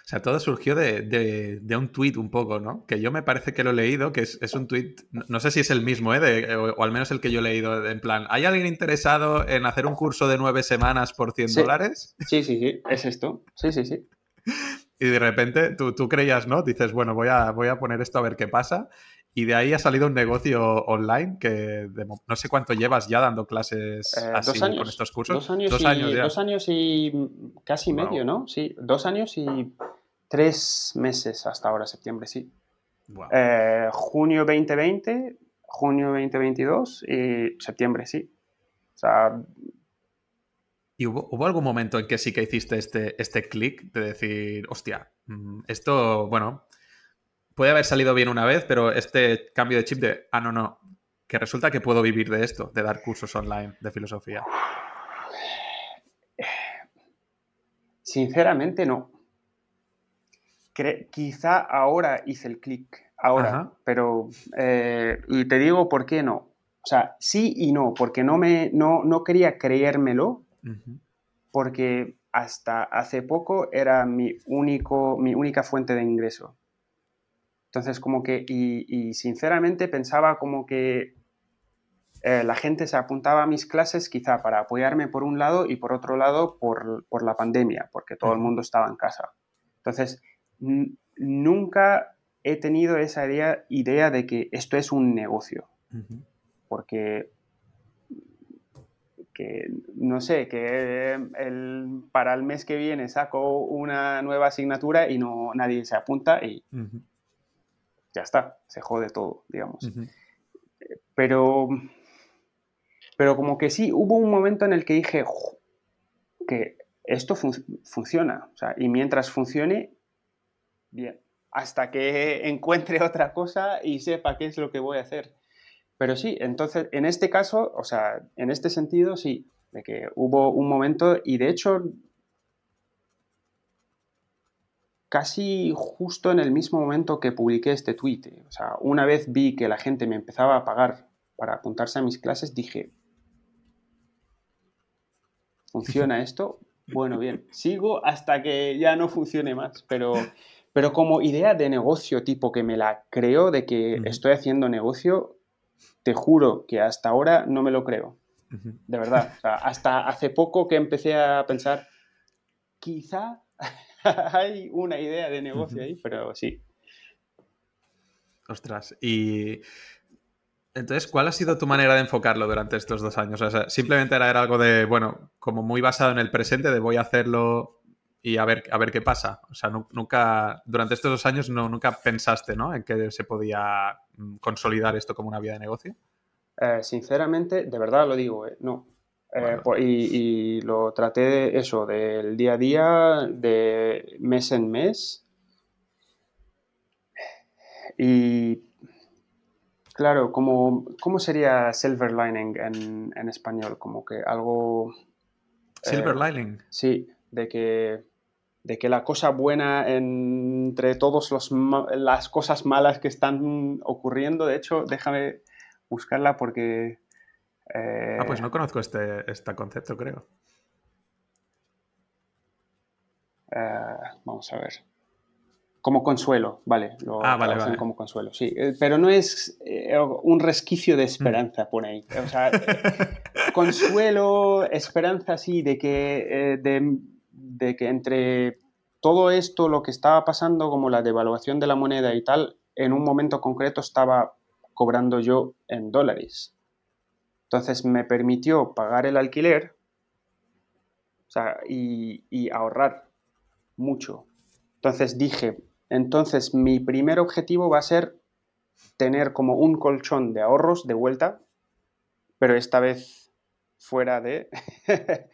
O sea, todo surgió de, un tuit un poco, ¿no? Que yo me parece que lo he leído, que es, un tuit, no, sé si es el mismo, ¿eh? o, al menos el que yo he leído, en plan, ¿hay alguien interesado en hacer un curso de nueve semanas por 100 dólares? Sí, sí, sí, es esto. Sí, sí, sí. Y de repente tú, tú creías, ¿no? Dices, bueno, voy a, voy a poner esto a ver qué pasa. Y de ahí ha salido un negocio online que no sé cuánto llevas ya dando clases eh, así con estos cursos. Dos años, y, Dos años y casi medio, ¿no? Sí, dos años y tres meses hasta ahora, septiembre, sí. Eh, junio 2020, junio 2022 y septiembre, sí. O sea... ¿Y hubo, algún momento en que sí que hiciste este, este clic de decir, hostia, mm, esto, bueno, puede haber salido bien una vez, pero este cambio de chip de, ah, no, no, que resulta que puedo vivir de esto, de dar cursos online de filosofía? Sinceramente no. quizá ahora hice el clic, ahora, pero... Eh, y te digo por qué no. O sea, sí y no, porque no, me, no, no quería creérmelo, porque hasta hace poco era mi, único, mi única fuente de ingreso. Entonces, como que, y sinceramente pensaba como que eh, la gente se apuntaba a mis clases quizá para apoyarme por un lado y por otro lado por, la pandemia, porque todo el mundo estaba en casa. Entonces, nunca he tenido esa idea, idea, de que esto es un negocio, porque que no sé, que para el mes que viene saco una nueva asignatura y no nadie se apunta y ya está, se jode todo, digamos. Pero pero como que sí, hubo un momento en el que dije que esto funciona. y mientras funcione, bien. Hasta que encuentre otra cosa y sepa qué es lo que voy a hacer. Pero sí, entonces, en este caso, o sea, en este sentido, sí, de que hubo un momento y de hecho casi justo en el mismo momento que publiqué este tweet. O sea, una vez vi que la gente me empezaba a pagar para apuntarse a mis clases, dije, ¿Funciona esto? Bueno, bien, sigo hasta que ya no funcione más, pero, pero como idea de negocio tipo que me la creo de que estoy haciendo negocio, te juro que hasta ahora no me lo creo. De verdad. hasta hace poco que empecé a pensar, quizá hay una idea de negocio ahí, pero sí. Ostras, y entonces, ¿cuál ha sido tu manera de enfocarlo durante estos dos años? O sea, simplemente era, algo de, bueno, como muy basado en el presente, de voy a hacerlo y a ver, a ver qué pasa. O sea, nunca, durante estos dos años no, nunca pensaste, ¿no? En que se podía mm, consolidar esto como una vía de negocio. Eh, sinceramente, de verdad lo digo, eh, no. Eh, y, y, lo traté de eso, del día a día, de mes en mes. Y Claro, como, ¿cómo sería silver lining en, español? Como que algo... Silver eh, lining. Sí, de que, de que la cosa buena entre todas las cosas malas que están ocurriendo, de hecho, déjame buscarla porque... Eh, ah, pues no conozco este, este concepto, creo. Eh, vamos a ver. Como consuelo, vale. Lo ah, vale, como consuelo, sí. Eh, pero no es eh, un resquicio de esperanza, pone ahí. O sea, consuelo, esperanza, sí, de que, de, que entre todo esto, lo que estaba pasando, como la devaluación de la moneda y tal, en un momento concreto estaba cobrando yo en dólares. Entonces me permitió pagar el alquiler y, ahorrar mucho. Entonces dije, entonces, mi primer objetivo va a ser tener como un colchón de ahorros de vuelta, pero esta vez fuera de...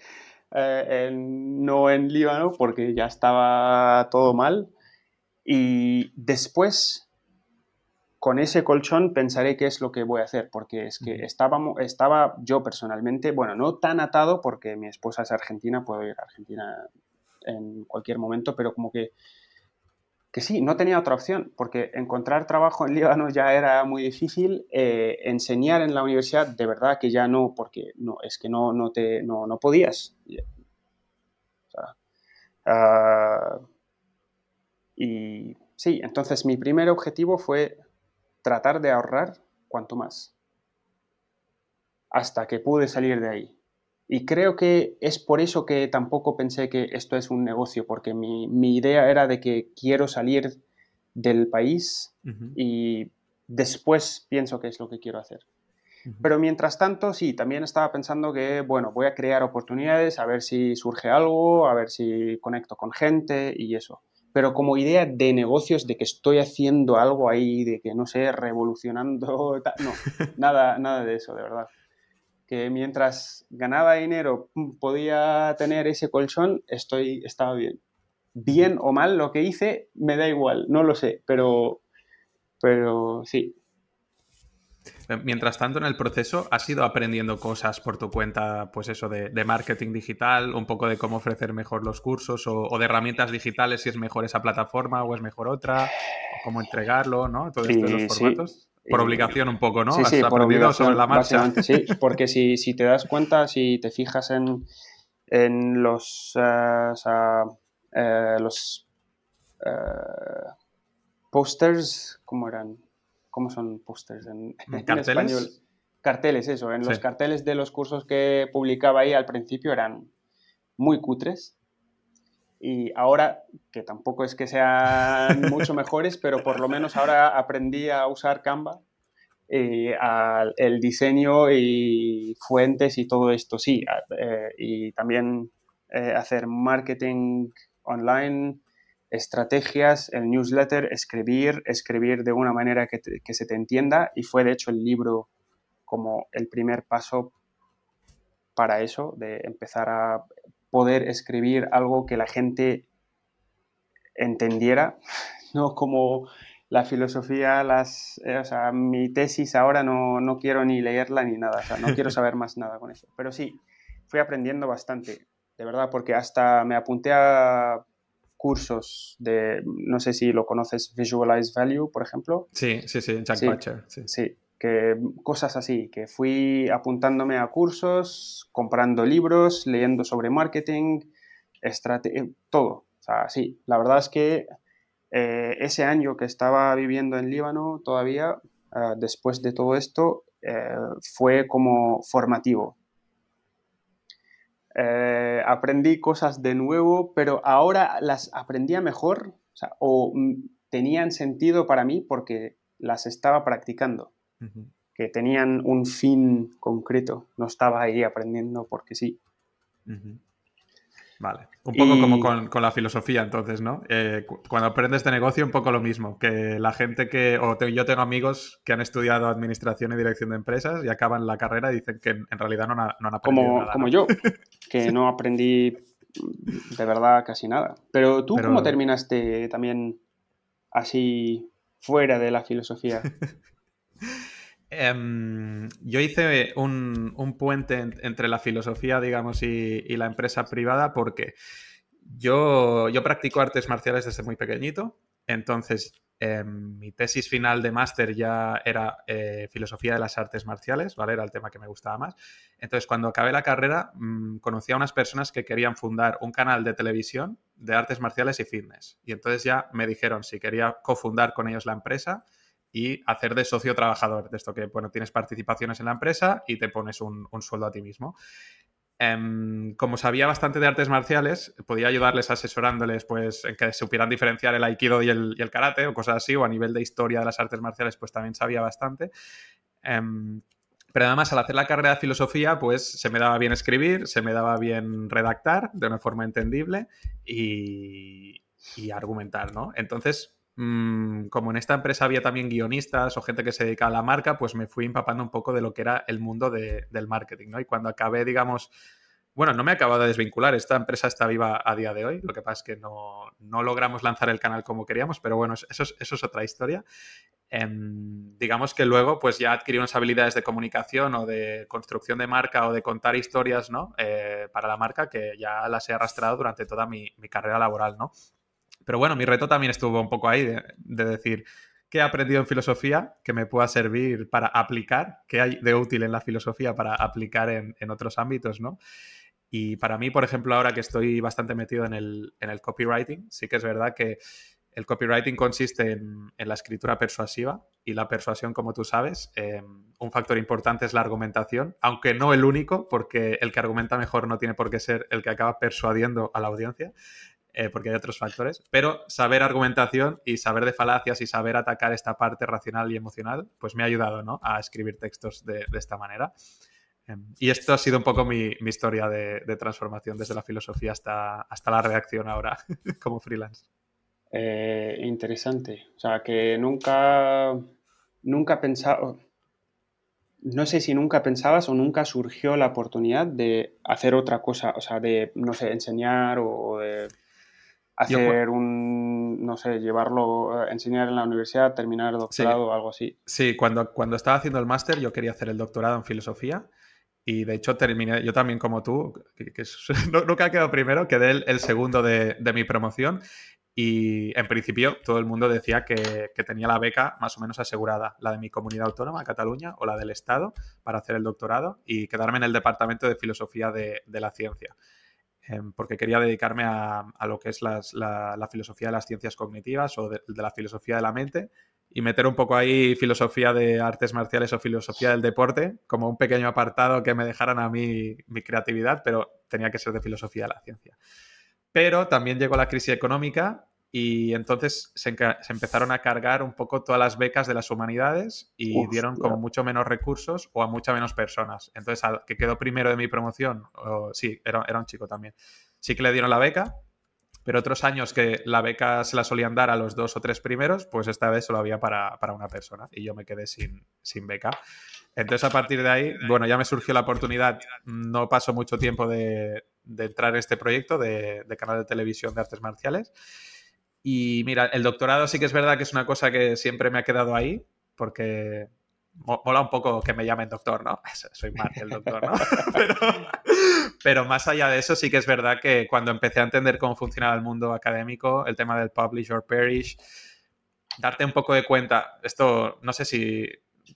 Eh, no en Líbano, porque ya estaba todo mal. Y después, con ese colchón, pensaré qué es lo que voy a hacer, porque es que estaba, estaba yo personalmente, bueno, no tan atado, porque mi esposa es argentina, puedo ir a Argentina en cualquier momento, pero como que que sí, no tenía otra opción, porque encontrar trabajo en Líbano ya era muy difícil, eh, enseñar en la universidad de verdad que ya no, porque no, es que no, no, te, no, no podías. Ah, y sí, entonces mi primer objetivo fue tratar de ahorrar cuanto más, hasta que pude salir de ahí. Y creo que es por eso que tampoco pensé que esto es un negocio, porque mi, idea era de que quiero salir del país y después pienso qué es lo que quiero hacer. Pero mientras tanto, sí, también estaba pensando que, bueno, voy a crear oportunidades, a ver si surge algo, a ver si conecto con gente y eso. Pero como idea de negocios, de que estoy haciendo algo ahí, de que no sé, revolucionando, no, nada, nada de eso, de verdad. Que mientras ganaba dinero podía tener ese colchón, estoy, estaba bien. Bien o mal lo que hice, me da igual, no lo sé, pero, pero sí, Mientras tanto, en el proceso, ¿has ido aprendiendo cosas por tu cuenta, pues eso, de, marketing digital, un poco de cómo ofrecer mejor los cursos o, de herramientas digitales, si es mejor esa plataforma o es mejor otra, o cómo entregarlo, ¿no? Todo esto de los formatos. Por obligación un poco, ¿no? Sí, sí, ¿Has aprendido sobre la marcha? Sí, porque si, si, te das cuenta, si te fijas en, en los, uh, los uh, posters, ¿cómo eran? ¿Cómo son pósters en, español? Carteles, eso. En los carteles de los cursos que publicaba ahí al principio eran muy cutres. Y ahora, que tampoco es que sean mucho mejores, pero por lo menos ahora aprendí a usar Canva, y el diseño y fuentes y todo esto, sí. Eh, y también eh, hacer marketing online estrategias, el newsletter, escribir, escribir de una manera que, se te entienda y fue de hecho el libro como el primer paso para eso, de empezar a poder escribir algo que la gente entendiera, no como la filosofía, las, eh, o sea, mi tesis ahora no, no, quiero ni leerla ni nada, o sea, no quiero saber más nada con eso. Pero sí, fui aprendiendo bastante, de verdad, porque hasta me apunté a cursos de, no sé si lo conoces, Visualize Value, por ejemplo. Sí, sí, sí, Jack Butcher. Sí. que cosas así, que fui apuntándome a cursos, comprando libros, leyendo sobre marketing, estrategia, todo. O sea, sí, la verdad es que eh, ese año que estaba viviendo en Líbano todavía, eh, después de todo esto, eh, fue como formativo. Eh, aprendí cosas de nuevo, pero ahora las aprendía mejor o, mm, tenían sentido para mí porque las estaba practicando, que tenían un fin concreto, no estaba ahí aprendiendo porque sí. Vale. Un poco como con, la filosofía, entonces, ¿no? Eh, cuando aprendes de negocio, un poco lo mismo. Que la gente que. O yo tengo amigos que han estudiado administración y dirección de empresas y acaban la carrera y dicen que en, realidad no, han aprendido como, nada. Como yo, que no aprendí de verdad casi nada. Pero tú, ¿cómo terminaste también así fuera de la filosofía? Em, yo hice un, puente entre la filosofía, digamos, y, la empresa privada porque yo, yo practico artes marciales desde muy pequeñito. Entonces, em, mi tesis final de máster ya era eh, filosofía de las artes marciales, ¿vale? Era el tema que me gustaba más. Entonces, cuando acabé la carrera, mm, conocí a unas personas que querían fundar un canal de televisión de artes marciales y fitness. Y entonces ya me dijeron si quería cofundar con ellos la empresa y hacer de socio trabajador, de esto que, bueno, tienes participaciones en la empresa y te pones un, sueldo a ti mismo. Em, como sabía bastante de artes marciales, podía ayudarles asesorándoles pues, en que supieran diferenciar el aikido y el, karate o cosas así, o a nivel de historia de las artes marciales, pues también sabía bastante. Em, pero además, al hacer la carrera de filosofía, pues se me daba bien escribir, se me daba bien redactar de una forma entendible y, y argumentar, ¿no? Entonces, Mm, como en esta empresa había también guionistas o gente que se dedica a la marca, pues me fui empapando un poco de lo que era el mundo del marketing, ¿no? Y cuando acabé, digamos, bueno, no me he acabado de desvincular, esta empresa está viva a día de hoy, lo que pasa es que no, logramos lanzar el canal como queríamos, pero bueno, eso es, eso es otra historia. Em, digamos que luego pues ya adquirí unas habilidades de comunicación o de construcción de marca o de contar historias, ¿no? Eh, para la marca que ya las he arrastrado durante toda mi, mi carrera laboral, ¿no? Pero bueno, mi reto también estuvo un poco ahí de, decir, ¿qué he aprendido en filosofía que me pueda servir para aplicar? ¿Qué hay de útil en la filosofía para aplicar en, otros ámbitos, no? Y para mí, por ejemplo, ahora que estoy bastante metido en el, copywriting, sí que es verdad que el copywriting consiste en, la escritura persuasiva y la persuasión, como tú sabes, eh, un factor importante es la argumentación, aunque no el único, porque el que argumenta mejor no tiene por qué ser el que acaba persuadiendo a la audiencia. Eh, porque hay otros factores, pero saber argumentación y saber de falacias y saber atacar esta parte racional y emocional, pues me ha ayudado ¿no? a escribir textos de, esta manera. Em, y esto ha sido un poco mi, historia de, transformación desde la filosofía hasta, hasta la redacción ahora como freelance. Eh, interesante. O sea, que nunca, nunca pensaba, no sé si nunca pensabas o nunca surgió la oportunidad de hacer otra cosa, o sea, de, no sé, enseñar o hacer un, no sé, llevarlo, eh, enseñar en la universidad, terminar el doctorado o algo así. Sí, cuando, cuando estaba haciendo el máster yo quería hacer el doctorado en filosofía y de hecho terminé, yo también como tú, que, nunca he quedado primero, quedé el, el segundo de, de, mi promoción y en principio todo el mundo decía que, que, tenía la beca más o menos asegurada, la de mi comunidad autónoma, Cataluña, o la del Estado, para hacer el doctorado y quedarme en el departamento de filosofía de, de la ciencia. Eh, porque quería dedicarme a, lo que es la, la, filosofía de las ciencias cognitivas o de, de, la filosofía de la mente y meter un poco ahí filosofía de artes marciales o filosofía del deporte, como un pequeño apartado que me dejaran a mí mi creatividad, pero tenía que ser de filosofía de la ciencia. Pero también llegó la crisis económica y entonces se, se, empezaron a cargar un poco todas las becas de las humanidades y Uf, dieron como mucho menos recursos o a mucha menos personas. Entonces, al que quedó primero de mi promoción, o, sí, era, era un chico también, sí que le dieron la beca, pero otros años que la beca se la solían dar a los dos o tres primeros, pues esta vez solo había para, para una persona y yo me quedé sin, sin, beca. Entonces a partir de ahí, bueno, ya me surgió la oportunidad, no pasó mucho tiempo de, de entrar en este proyecto de, de, canal de televisión de artes marciales y mira, el doctorado sí que es verdad que es una cosa que siempre me ha quedado ahí, porque mola un poco que me llamen doctor, ¿no? Soy Mark el doctor, ¿no? pero, pero, más allá de eso, sí que es verdad que cuando empecé a entender cómo funcionaba el mundo académico, el tema del publish or perish, darte un poco de cuenta, esto no sé si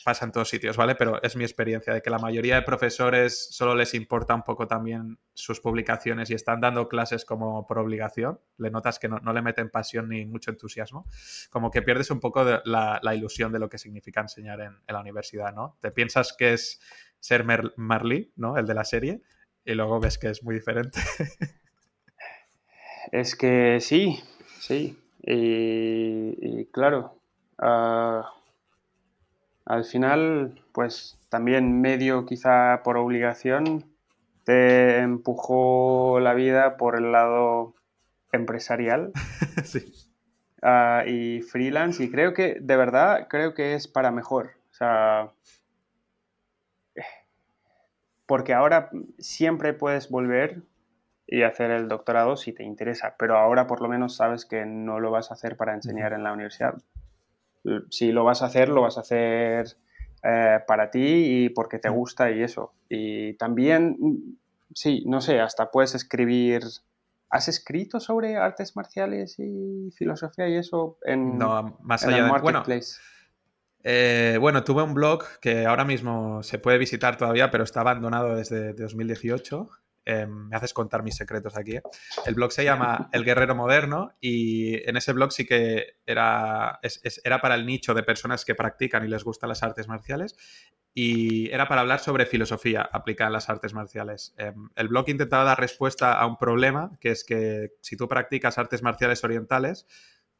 pasa en todos sitios, ¿vale? Pero es mi experiencia de que la mayoría de profesores solo les importa un poco también sus publicaciones y están dando clases como por obligación. Le notas que no, no le meten pasión ni mucho entusiasmo. Como que pierdes un poco la, la, ilusión de lo que significa enseñar en, en, la universidad, ¿no? Te piensas que es ser Mer Marley, ¿no? El de la serie, y luego ves que es muy diferente. es que sí, sí. Y, claro. Uh al final, pues también medio quizá por obligación, te empujó la vida por el lado empresarial sí. uh, y freelance y creo que de verdad creo que es para mejor. O sea, porque ahora siempre puedes volver y hacer el doctorado si te interesa, pero ahora por lo menos sabes que no lo vas a hacer para enseñar en la universidad si lo vas a hacer, lo vas a hacer eh, para ti y porque te gusta y eso. Y también, sí, no sé, hasta puedes escribir... ¿Has escrito sobre artes marciales y filosofía y eso en, no, más allá en el marketplace? Bueno, eh, bueno, tuve un blog que ahora mismo se puede visitar todavía, pero está abandonado desde 2018 eh, me haces contar mis secretos aquí. ¿eh? El blog se llama El Guerrero Moderno y en ese blog sí que era, es, es, era para el nicho de personas que practican y les gustan las artes marciales y era para hablar sobre filosofía aplicada en las artes marciales. Eh, el blog intentaba dar respuesta a un problema, que es que si tú practicas artes marciales orientales,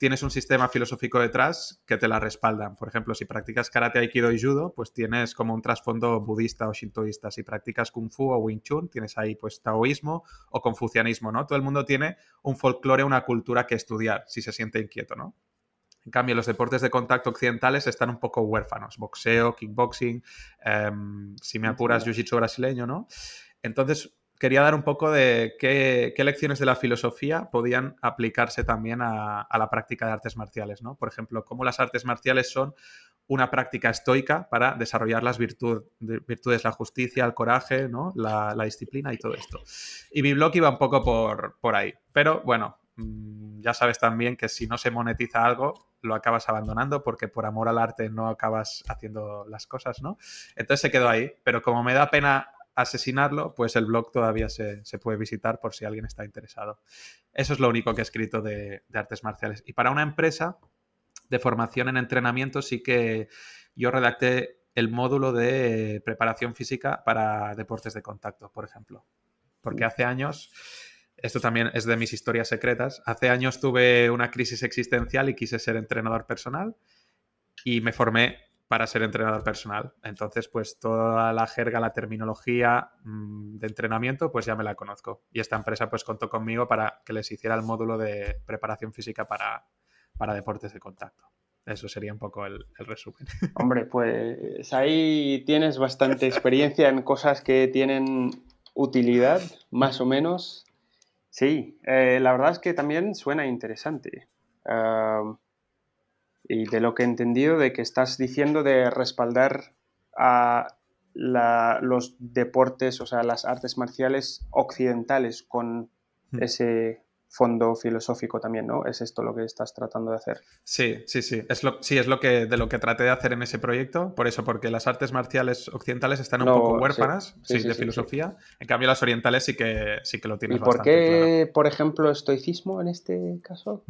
tienes un sistema filosófico detrás que te la respaldan. Por ejemplo, si practicas karate, aikido y judo, pues tienes como un trasfondo budista o shintoísta. Si practicas kung fu o wing chun, tienes ahí pues taoísmo o confucianismo, ¿no? Todo el mundo tiene un folclore, una cultura que estudiar si se siente inquieto, ¿no? En cambio, los deportes de contacto occidentales están un poco huérfanos. Boxeo, kickboxing, eh, si me apuras, jiu-jitsu brasileño, ¿no? Entonces, quería dar un poco de qué, lecciones de la filosofía podían aplicarse también a, la práctica de artes marciales, ¿no? Por ejemplo, cómo las artes marciales son una práctica estoica para desarrollar las virtud, virtudes, la justicia, el coraje, la, la, disciplina y todo esto. Y mi blog iba un poco por, por ahí. Pero bueno, mm, ya sabes también que si no se monetiza algo, lo acabas abandonando porque por amor al arte no acabas haciendo las cosas, ¿no? Entonces se quedó ahí. Pero como me da pena asesinarlo, pues el blog todavía se, se, puede visitar por si alguien está interesado. Eso es lo único que he escrito de, de, artes marciales. Y para una empresa de formación en entrenamiento sí que yo redacté el módulo de preparación física para deportes de contacto, por ejemplo. Porque hace años, esto también es de mis historias secretas, hace años tuve una crisis existencial y quise ser entrenador personal y me formé para ser entrenador personal. Entonces, pues toda la jerga, la terminología mmm, de entrenamiento, pues ya me la conozco. Y esta empresa pues contó conmigo para que les hiciera el módulo de preparación física para, para deportes de contacto. Eso sería un poco el, resumen. Hombre, pues ahí tienes bastante experiencia en cosas que tienen utilidad, más o menos. Sí, eh, la verdad es que también suena interesante. Y de lo que he entendido, de que estás diciendo de respaldar a los deportes, o sea, las artes marciales occidentales con hmm. ese fondo filosófico también, ¿no? ¿Es esto lo que estás tratando de hacer? Sí, sí, sí. Es lo, sí, es lo que, de lo que traté de hacer en ese proyecto. Por eso, porque las artes marciales occidentales están un poco huérfanas de filosofía. En cambio, las orientales sí que, sí que lo tienen. ¿Y por qué, por ejemplo, estoicismo en este caso?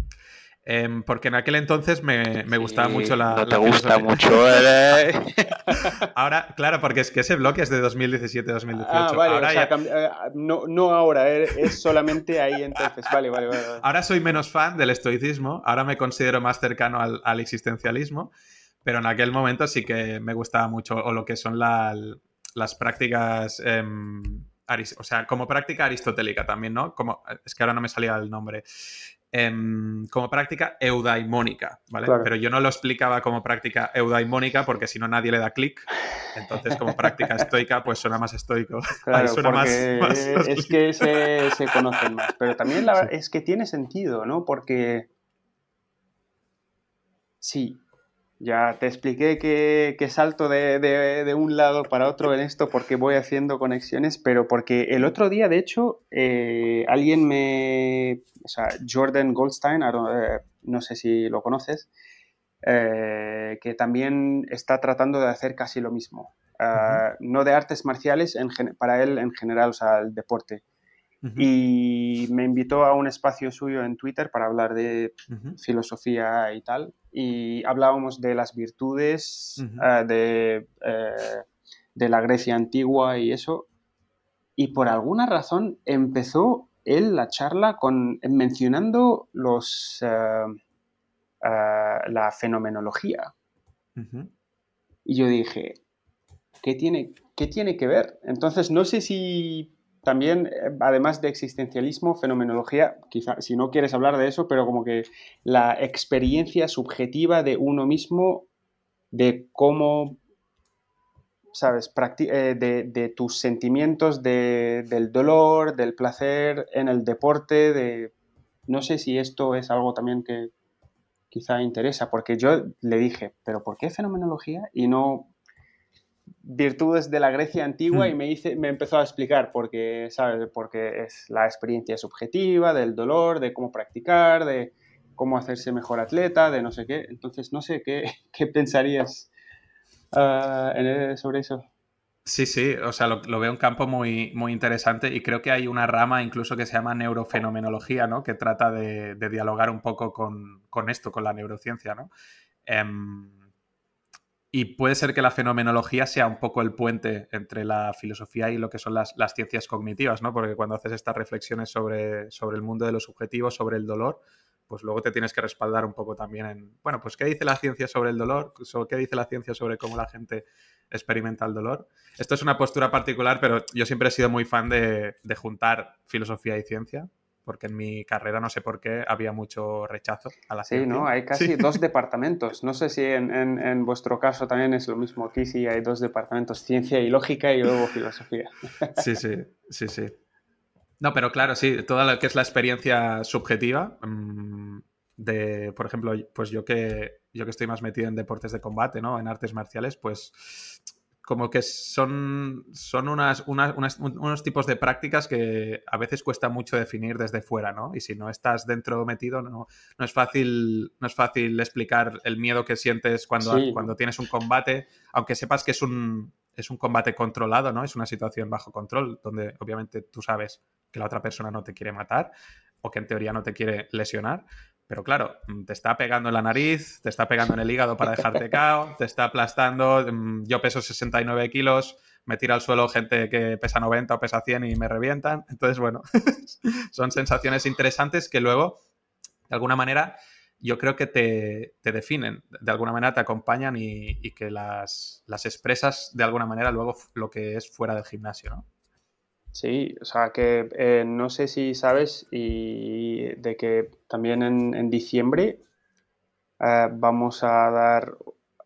Em, porque en aquel entonces me, gustaba mucho la. No te gusta mucho. ¿eh? ahora, claro, porque es que ese bloque es de 2017-2018. Ah, vale, ahora eh, no, no, ahora, eh, es solamente ahí entonces. Vale, vale, vale, Ahora soy menos fan del estoicismo, ahora me considero más cercano al, existencialismo, pero en aquel momento sí que me gustaba mucho, o lo que son las prácticas. Em, o sea, como práctica aristotélica también, ¿no? Como, es que ahora no me salía el nombre. Em, como práctica eudaimónica, ¿vale? Pero yo no lo explicaba como práctica eudaimónica porque si no nadie le da clic. Entonces, como práctica estoica, pues suena más estoico. Claro, suena más, es que se, conocen más. Pero también la, es que tiene sentido, ¿no? Porque sí, ya te expliqué que, salto de, un lado para otro en esto porque voy haciendo conexiones, pero porque el otro día, de hecho, eh, alguien me... O sea, Jordan Goldstein, eh, no sé si lo conoces, eh, que también está tratando de hacer casi lo mismo. No de artes marciales, en, para él en general, o sea, el deporte. Y me invitó a un espacio suyo en Twitter para hablar de filosofía y tal. Y hablábamos de las virtudes eh, de, eh, de, la Grecia antigua y eso. Y por alguna razón empezó él la charla con, mencionando los, eh, la fenomenología. Y yo dije, ¿qué tiene, ¿qué tiene que ver? Entonces, no sé si también, eh, además de existencialismo, fenomenología, quizá si no quieres hablar de eso, pero como que la experiencia subjetiva de uno mismo, de cómo, sabes, eh, de, tus sentimientos del dolor, del placer en el deporte, de... No sé si esto es algo también que quizá interesa, porque yo le dije, pero ¿por qué fenomenología y no virtudes de la Grecia antigua y hmm. me, hice, me empezó a explicar porque, ¿sabes? Porque es la experiencia subjetiva, del dolor, de cómo practicar, de cómo hacerse mejor atleta, de no sé qué. Entonces, no sé, ¿qué, qué pensarías ah, sobre eso? Sí, sí, o sea, lo, veo un campo muy, muy interesante y creo que hay una rama incluso que se llama neurofenomenología, ¿no? Que trata de, dialogar un poco con, con, esto, con la neurociencia, ¿no? Em, y puede ser que la fenomenología sea un poco el puente entre la filosofía y lo que son las, ciencias cognitivas, ¿no? Porque cuando haces estas reflexiones sobre, sobre el mundo de los subjetivos, sobre el dolor, pues luego te tienes que respaldar un poco también en, bueno, pues qué dice la ciencia sobre el dolor, qué dice la ciencia sobre cómo la gente experimenta el dolor. Esto es una postura particular, pero yo siempre he sido muy fan de, de juntar filosofía y ciencia porque en mi carrera no sé por qué había mucho rechazo a la ciencia. Sí, ¿no? Hay casi dos departamentos. No sé si en, vuestro caso también es lo mismo. Aquí sí hay dos departamentos, ciencia y lógica y luego filosofía. Sí, sí, sí, sí. No, pero claro, sí, toda lo que es la experiencia subjetiva mm, de, por ejemplo, pues yo que, yo que estoy más metido en deportes de combate, ¿no? En artes marciales, pues como que son, son unas, unos tipos de prácticas que a veces cuesta mucho definir desde fuera, ¿no? Y si no estás dentro metido, no, no, es, fácil, no es fácil explicar el miedo que sientes cuando, cuando tienes un combate, aunque sepas que es un, es un combate controlado, ¿no? Es una situación bajo control, donde obviamente tú sabes que la otra persona no te quiere matar o que en teoría no te quiere lesionar, pero claro, mm, te está pegando en la nariz, te está pegando en el hígado para dejarte cao, te está aplastando. Mm, yo peso 69 kilos, me tira al suelo gente que pesa 90 o pesa 100 y me revientan. Entonces, bueno, son sensaciones interesantes que luego, de alguna manera, yo creo que te, definen, de alguna manera te acompañan y, que las, las, expresas de alguna manera luego lo que es fuera del gimnasio, ¿no? Sí, o sea que eh, no sé si sabes y de que también en, diciembre eh, vamos a dar,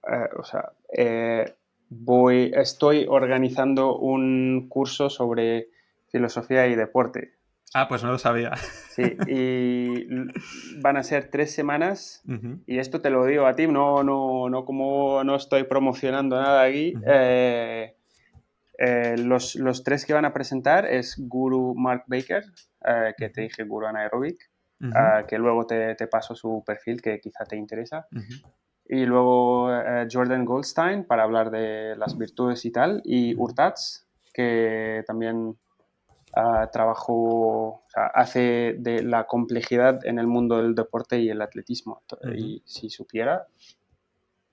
eh, o sea, eh, voy, estoy organizando un curso sobre filosofía y deporte. Ah, pues no lo sabía. Sí, y van a ser tres semanas y esto te lo digo a ti, no, no, no como no estoy promocionando nada aquí. Eh, los, los tres que van a presentar es Guru Mark Baker, eh, que te dije Guru Anaerobic, ah, que luego te, te paso su perfil que quizá te interesa. Y luego eh, Jordan Goldstein para hablar de las virtudes y tal. Y Urtats, que también ah, trabajó, o sea, hace de la complejidad en el mundo del deporte y el atletismo. Y si supiera,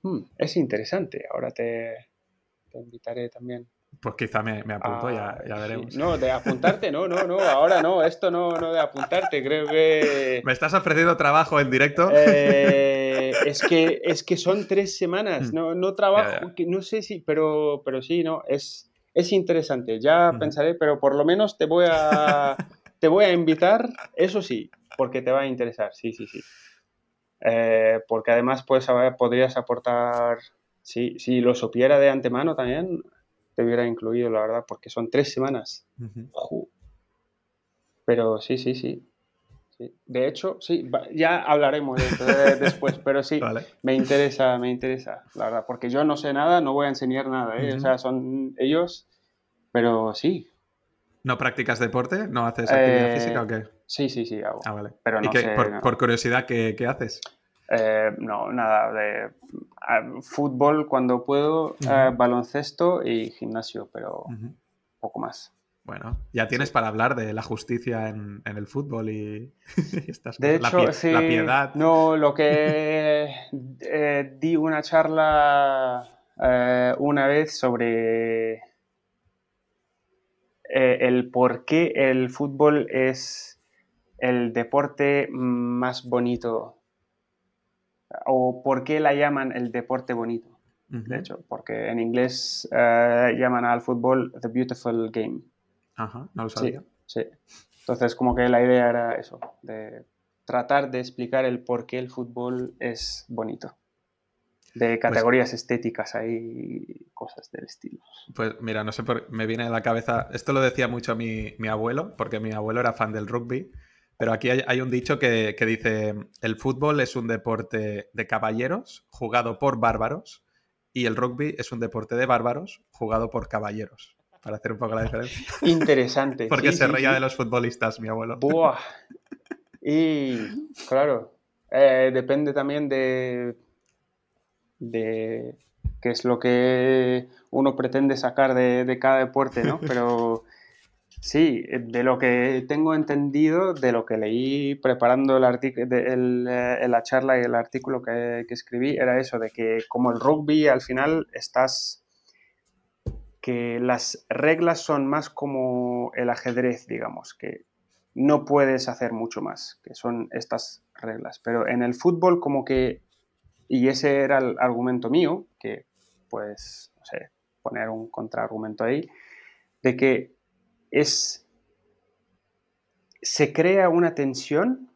hmm, es interesante. Ahora te, te invitaré también. Pues quizá me, me apunto, ya, ya sí. veremos. No, de apuntarte, no, no, no. Ahora no, esto no, no de apuntarte. Creo que... ¿Me estás ofreciendo trabajo en directo? Eh, es, que, es que son tres semanas, Mm. no, no trabajo, Ya, ya. no sé si, pero, pero sí, no, es, es interesante, ya pensaré, pero por lo menos te voy a, te voy a invitar, eso sí, porque te va a interesar, sí, sí, sí. Eh, porque además pues, podrías aportar, sí, si lo supiera de antemano también, te hubiera incluido, la verdad, porque son tres semanas. Pero sí, sí, sí. sí. De hecho, sí, ya hablaremos de esto de- después, pero sí, Vale. me interesa, me interesa, la verdad, porque yo no sé nada, no voy a enseñar nada, ¿eh? O sea, son ellos, pero sí, ¿No practicas deporte? ¿No haces actividad Eh, física o qué? sí, sí, sí, hago. Ah, vale. pero ¿Y no qué- sé, por, no. por curiosidad, ¿qué, qué haces? Eh, no, nada, de ah, fútbol cuando puedo, eh, baloncesto y gimnasio, pero poco más. Bueno, ya tienes para hablar de la justicia en, en el fútbol y, y estas De. La hecho, pie- sí, la piedad. no, lo que eh, di una charla eh, una vez sobre eh, el por qué el fútbol es el deporte más bonito o por qué la llaman el deporte bonito, de hecho, porque en inglés eh, llaman al fútbol the beautiful game. Ajá, no lo sabía. sí. Entonces, como que la idea era eso, de tratar de explicar el por qué el fútbol es bonito. De categorías estéticas ahí, cosas del estilo. Pues mira, no sé por me viene a la cabeza. Esto lo decía mucho mi, mi abuelo, porque mi abuelo era fan del rugby. Pero aquí hay, hay un dicho que, que dice: el fútbol es un deporte de caballeros jugado por bárbaros y el rugby es un deporte de bárbaros jugado por caballeros. Para hacer un poco la diferencia. Interesante. Porque sí, se sí, reía sí. de los futbolistas, mi abuelo. Buah. Y claro, eh, depende también de, de qué es lo que uno pretende sacar de, de cada deporte, ¿no? Pero sí, de lo que tengo entendido, de lo que leí preparando el, eh, la charla y el artículo que, que escribí, era eso, de que como el rugby al final estás que las reglas son más como el ajedrez, digamos, que no puedes hacer mucho más, que son estas reglas. Pero en el fútbol como que, y ese era el argumento mío, que pues, no sé, poner un contraargumento ahí, de que es, se crea una tensión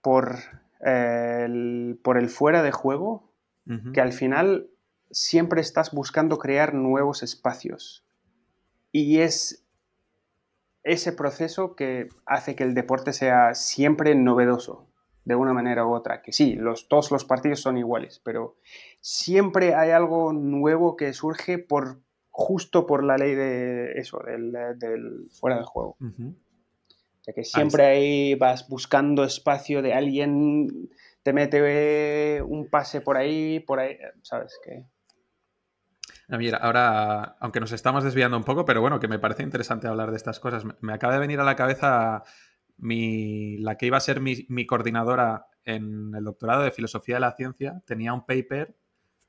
por, eh, el, por el fuera de juego que al final siempre estás buscando crear nuevos espacios. Y es ese proceso que hace que el deporte sea siempre novedoso, de una manera u otra. Que sí, los, todos los partidos son iguales, pero siempre hay algo nuevo que surge por justo por la ley de eso, del, del fuera de juego. Ujú. O sea que siempre ahí vas buscando espacio de alguien, te mete un pase por ahí, por ahí, ¿sabes? Que Ah, Mira, ahora, aunque nos estamos desviando un poco, pero bueno, que me parece interesante hablar de estas cosas. Me, me acaba de venir a la cabeza mi, la que iba a ser mi, mi coordinadora en el doctorado de Filosofía de la Ciencia. Tenía un paper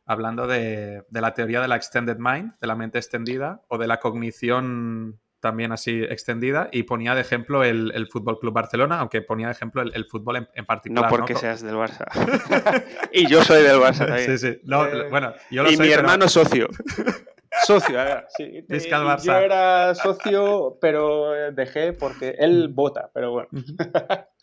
hablando de, de la teoría de la extended mind, de la mente extendida, o de la cognición también así extendida, y ponía de ejemplo el, el Fútbol Club Barcelona, aunque ponía de ejemplo el, el fútbol en, en particular. No porque Co- seas del Barça. y yo soy del Barça también. Sí, sí. No, Eh, bueno, yo lo y soy, mi pero- hermano socio. socio, eh, sí. Barça. Yo era socio, pero dejé porque él vota, pero bueno.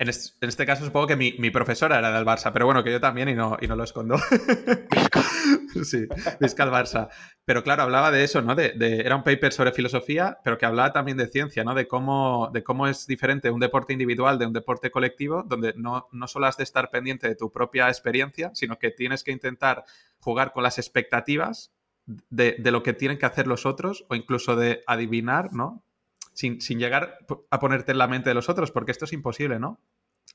Ujú. En, este caso supongo que mi, profesora era del Barça, pero bueno, que yo también y no, y no lo escondo. sí, Vizcal Barça. Pero claro, hablaba de eso, ¿no? De, era un paper sobre filosofía, pero que hablaba también de ciencia, ¿no? De cómo, de cómo es diferente un deporte individual de un deporte colectivo, donde no, no solo has de estar pendiente de tu propia experiencia, sino que tienes que intentar jugar con las expectativas de, de, lo que tienen que hacer los otros o incluso de adivinar, ¿no? Sin, llegar a ponerte en la mente de los otros, porque esto es imposible, ¿no?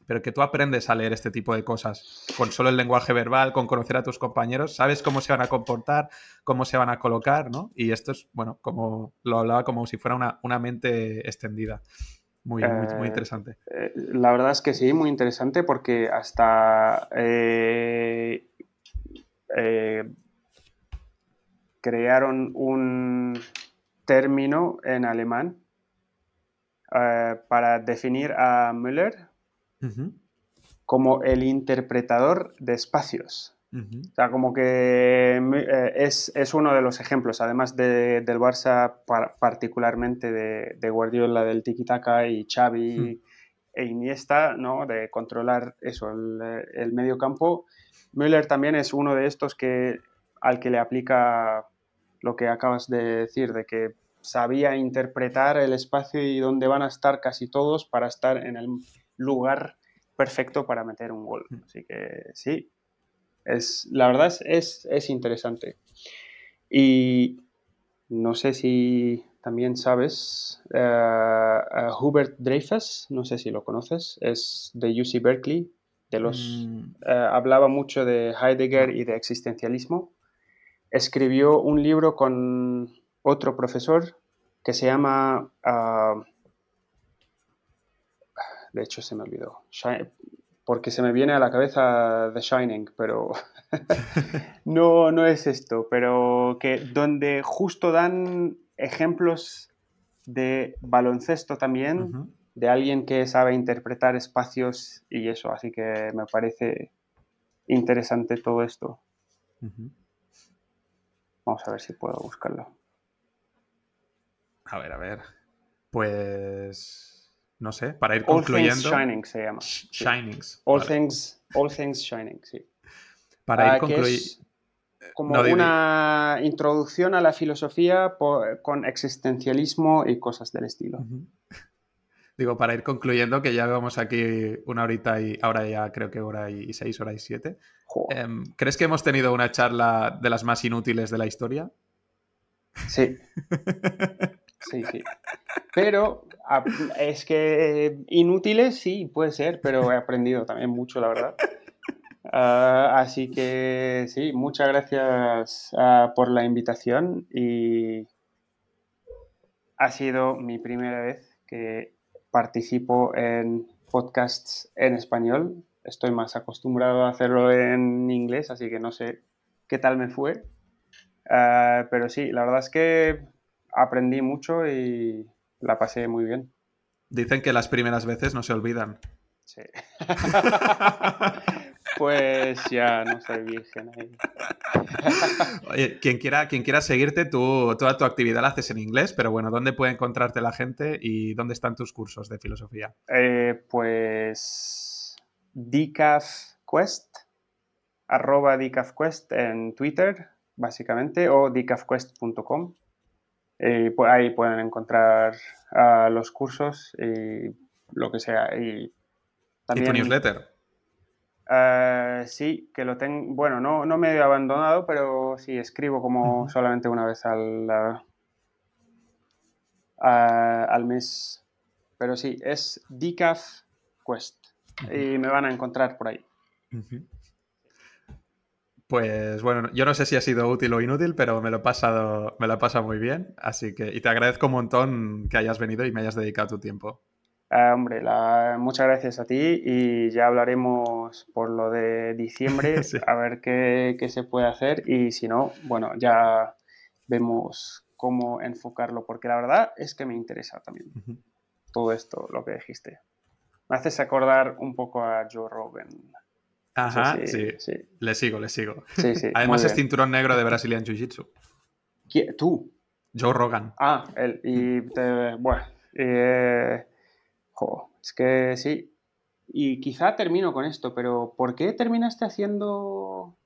Pero que tú aprendes a leer este tipo de cosas con solo el lenguaje verbal, con conocer a tus compañeros, sabes cómo se van a comportar, cómo se van a colocar, ¿no? Y esto es, bueno, como lo hablaba como si fuera una, mente extendida. Muy, muy, eh, interesante. Eh, la verdad es que sí, muy interesante porque hasta eh, crearon un término en alemán eh, para definir a Müller como el interpretador de espacios. O sea, como que eh, es, uno de los ejemplos, además del Barça, particularmente de, Guardiola, del tiki-taka y Xavi e Iniesta, ¿no? De controlar eso, el, medio campo. Müller también es uno de estos que, al que le aplica lo que acabas de decir, de que sabía interpretar el espacio y dónde van a estar casi todos para estar en el lugar perfecto para meter un gol. Mm. Así que sí, es, la verdad es, es, interesante. Y no sé si también sabes, uh, Hubert Dreyfus, no sé si lo conoces, es de UC Berkeley, de los, mm. eh, hablaba mucho de Heidegger y de existencialismo. Escribió un libro con otro profesor que se llama, ah, de hecho se me olvidó, porque se me viene a la cabeza The Shining, pero no, no es esto, pero que donde justo dan ejemplos de baloncesto también, de alguien que sabe interpretar espacios y eso, así que me parece interesante todo esto. Vamos a ver si puedo buscarlo. A ver, a ver. Pues. No sé, para ir concluyendo. All Things Shining se llama. Shinings. All, things, all Things Shining, sí. Para ir ah, concluyendo. Como una introducción a la filosofía con existencialismo y cosas del estilo. Digo, para ir concluyendo, que ya vamos aquí una horita y ahora ya creo que hora y seis, hora y siete. Em, ¿Crees que hemos tenido una charla de las más inútiles de la historia? Sí. Sí, sí. Pero es que inútiles sí, puede ser, pero he aprendido también mucho, la verdad. Ah, así que sí, muchas gracias ah, por la invitación y ha sido mi primera vez que participo en podcasts en español. Estoy más acostumbrado a hacerlo en inglés, así que no sé qué tal me fue. Ah, pero sí, la verdad es que aprendí mucho y la pasé muy bien. Dicen que las primeras veces no se olvidan. Sí. pues ya no soy virgen ahí. Oye, quien quiera, quien quiera seguirte, tú, toda tu actividad la haces en inglés, pero bueno, ¿dónde puede encontrarte la gente y dónde están tus cursos de filosofía? Eh, pues decafquest, arroba decafquest en Twitter, básicamente, o decafquest.com. Y pues ahí pueden encontrar uh, los cursos y lo que sea. Y, también, tu newsletter? Uh, sí, que lo tengo. Bueno, no, no me he abandonado, pero sí escribo como solamente una vez al, uh, al mes. Pero sí, es Decaf Quest. Y me van a encontrar por ahí. Pues bueno, yo no sé si ha sido útil o inútil, pero me lo he pasado, me lo he pasado muy bien. Así que, y te agradezco un montón que hayas venido y me hayas dedicado tu tiempo. Ah, hombre, muchas gracias a ti y ya hablaremos por lo de diciembre, a ver qué, se puede hacer y si no, bueno, ya vemos cómo enfocarlo, porque la verdad es que me interesa también todo esto, lo que dijiste. Me haces acordar un poco a Joe Rogan. Ajá, sí, Le sigo, le sigo. Además es cinturón negro de Brazilian Jiu-Jitsu. ¿Tú? Joe Rogan. Ah, él. Y, bueno, eh, es que sí. Y quizá termino con esto, pero ¿por qué terminaste haciendo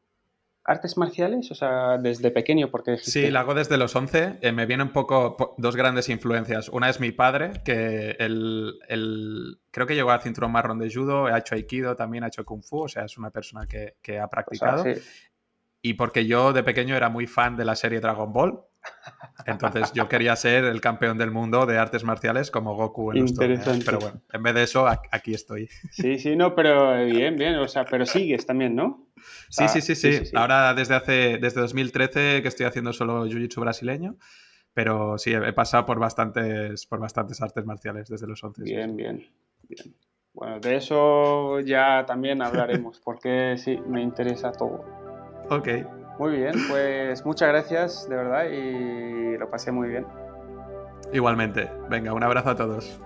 artes marciales? O sea, desde pequeño, porque Sí, lo hago desde los 11. Eh, me vienen un poco dos grandes influencias. Una es mi padre, que el, creo que llegó al cinturón marrón de judo, ha hecho aikido, también ha hecho kung fu, o sea, es una persona que, ha practicado. Y porque yo de pequeño era muy fan de la serie Dragon Ball. Entonces yo quería ser el campeón del mundo de artes marciales como Goku en los torneos. Pero bueno, en vez de eso, aquí estoy. Sí, sí, no, pero bien, bien. O sea, pero sigues también, ¿no? sí, sí, sí, sí, Ahora desde hace, desde 2013 que estoy haciendo solo Jiu-Jitsu brasileño. Pero sí, he pasado por bastantes, por bastantes artes marciales desde los 11. Bien, bien, bien. Bueno, de eso ya también hablaremos, porque sí, me interesa todo. Ok. Muy bien, pues muchas gracias, de verdad, y lo pasé muy bien. Igualmente. Venga, un abrazo a todos.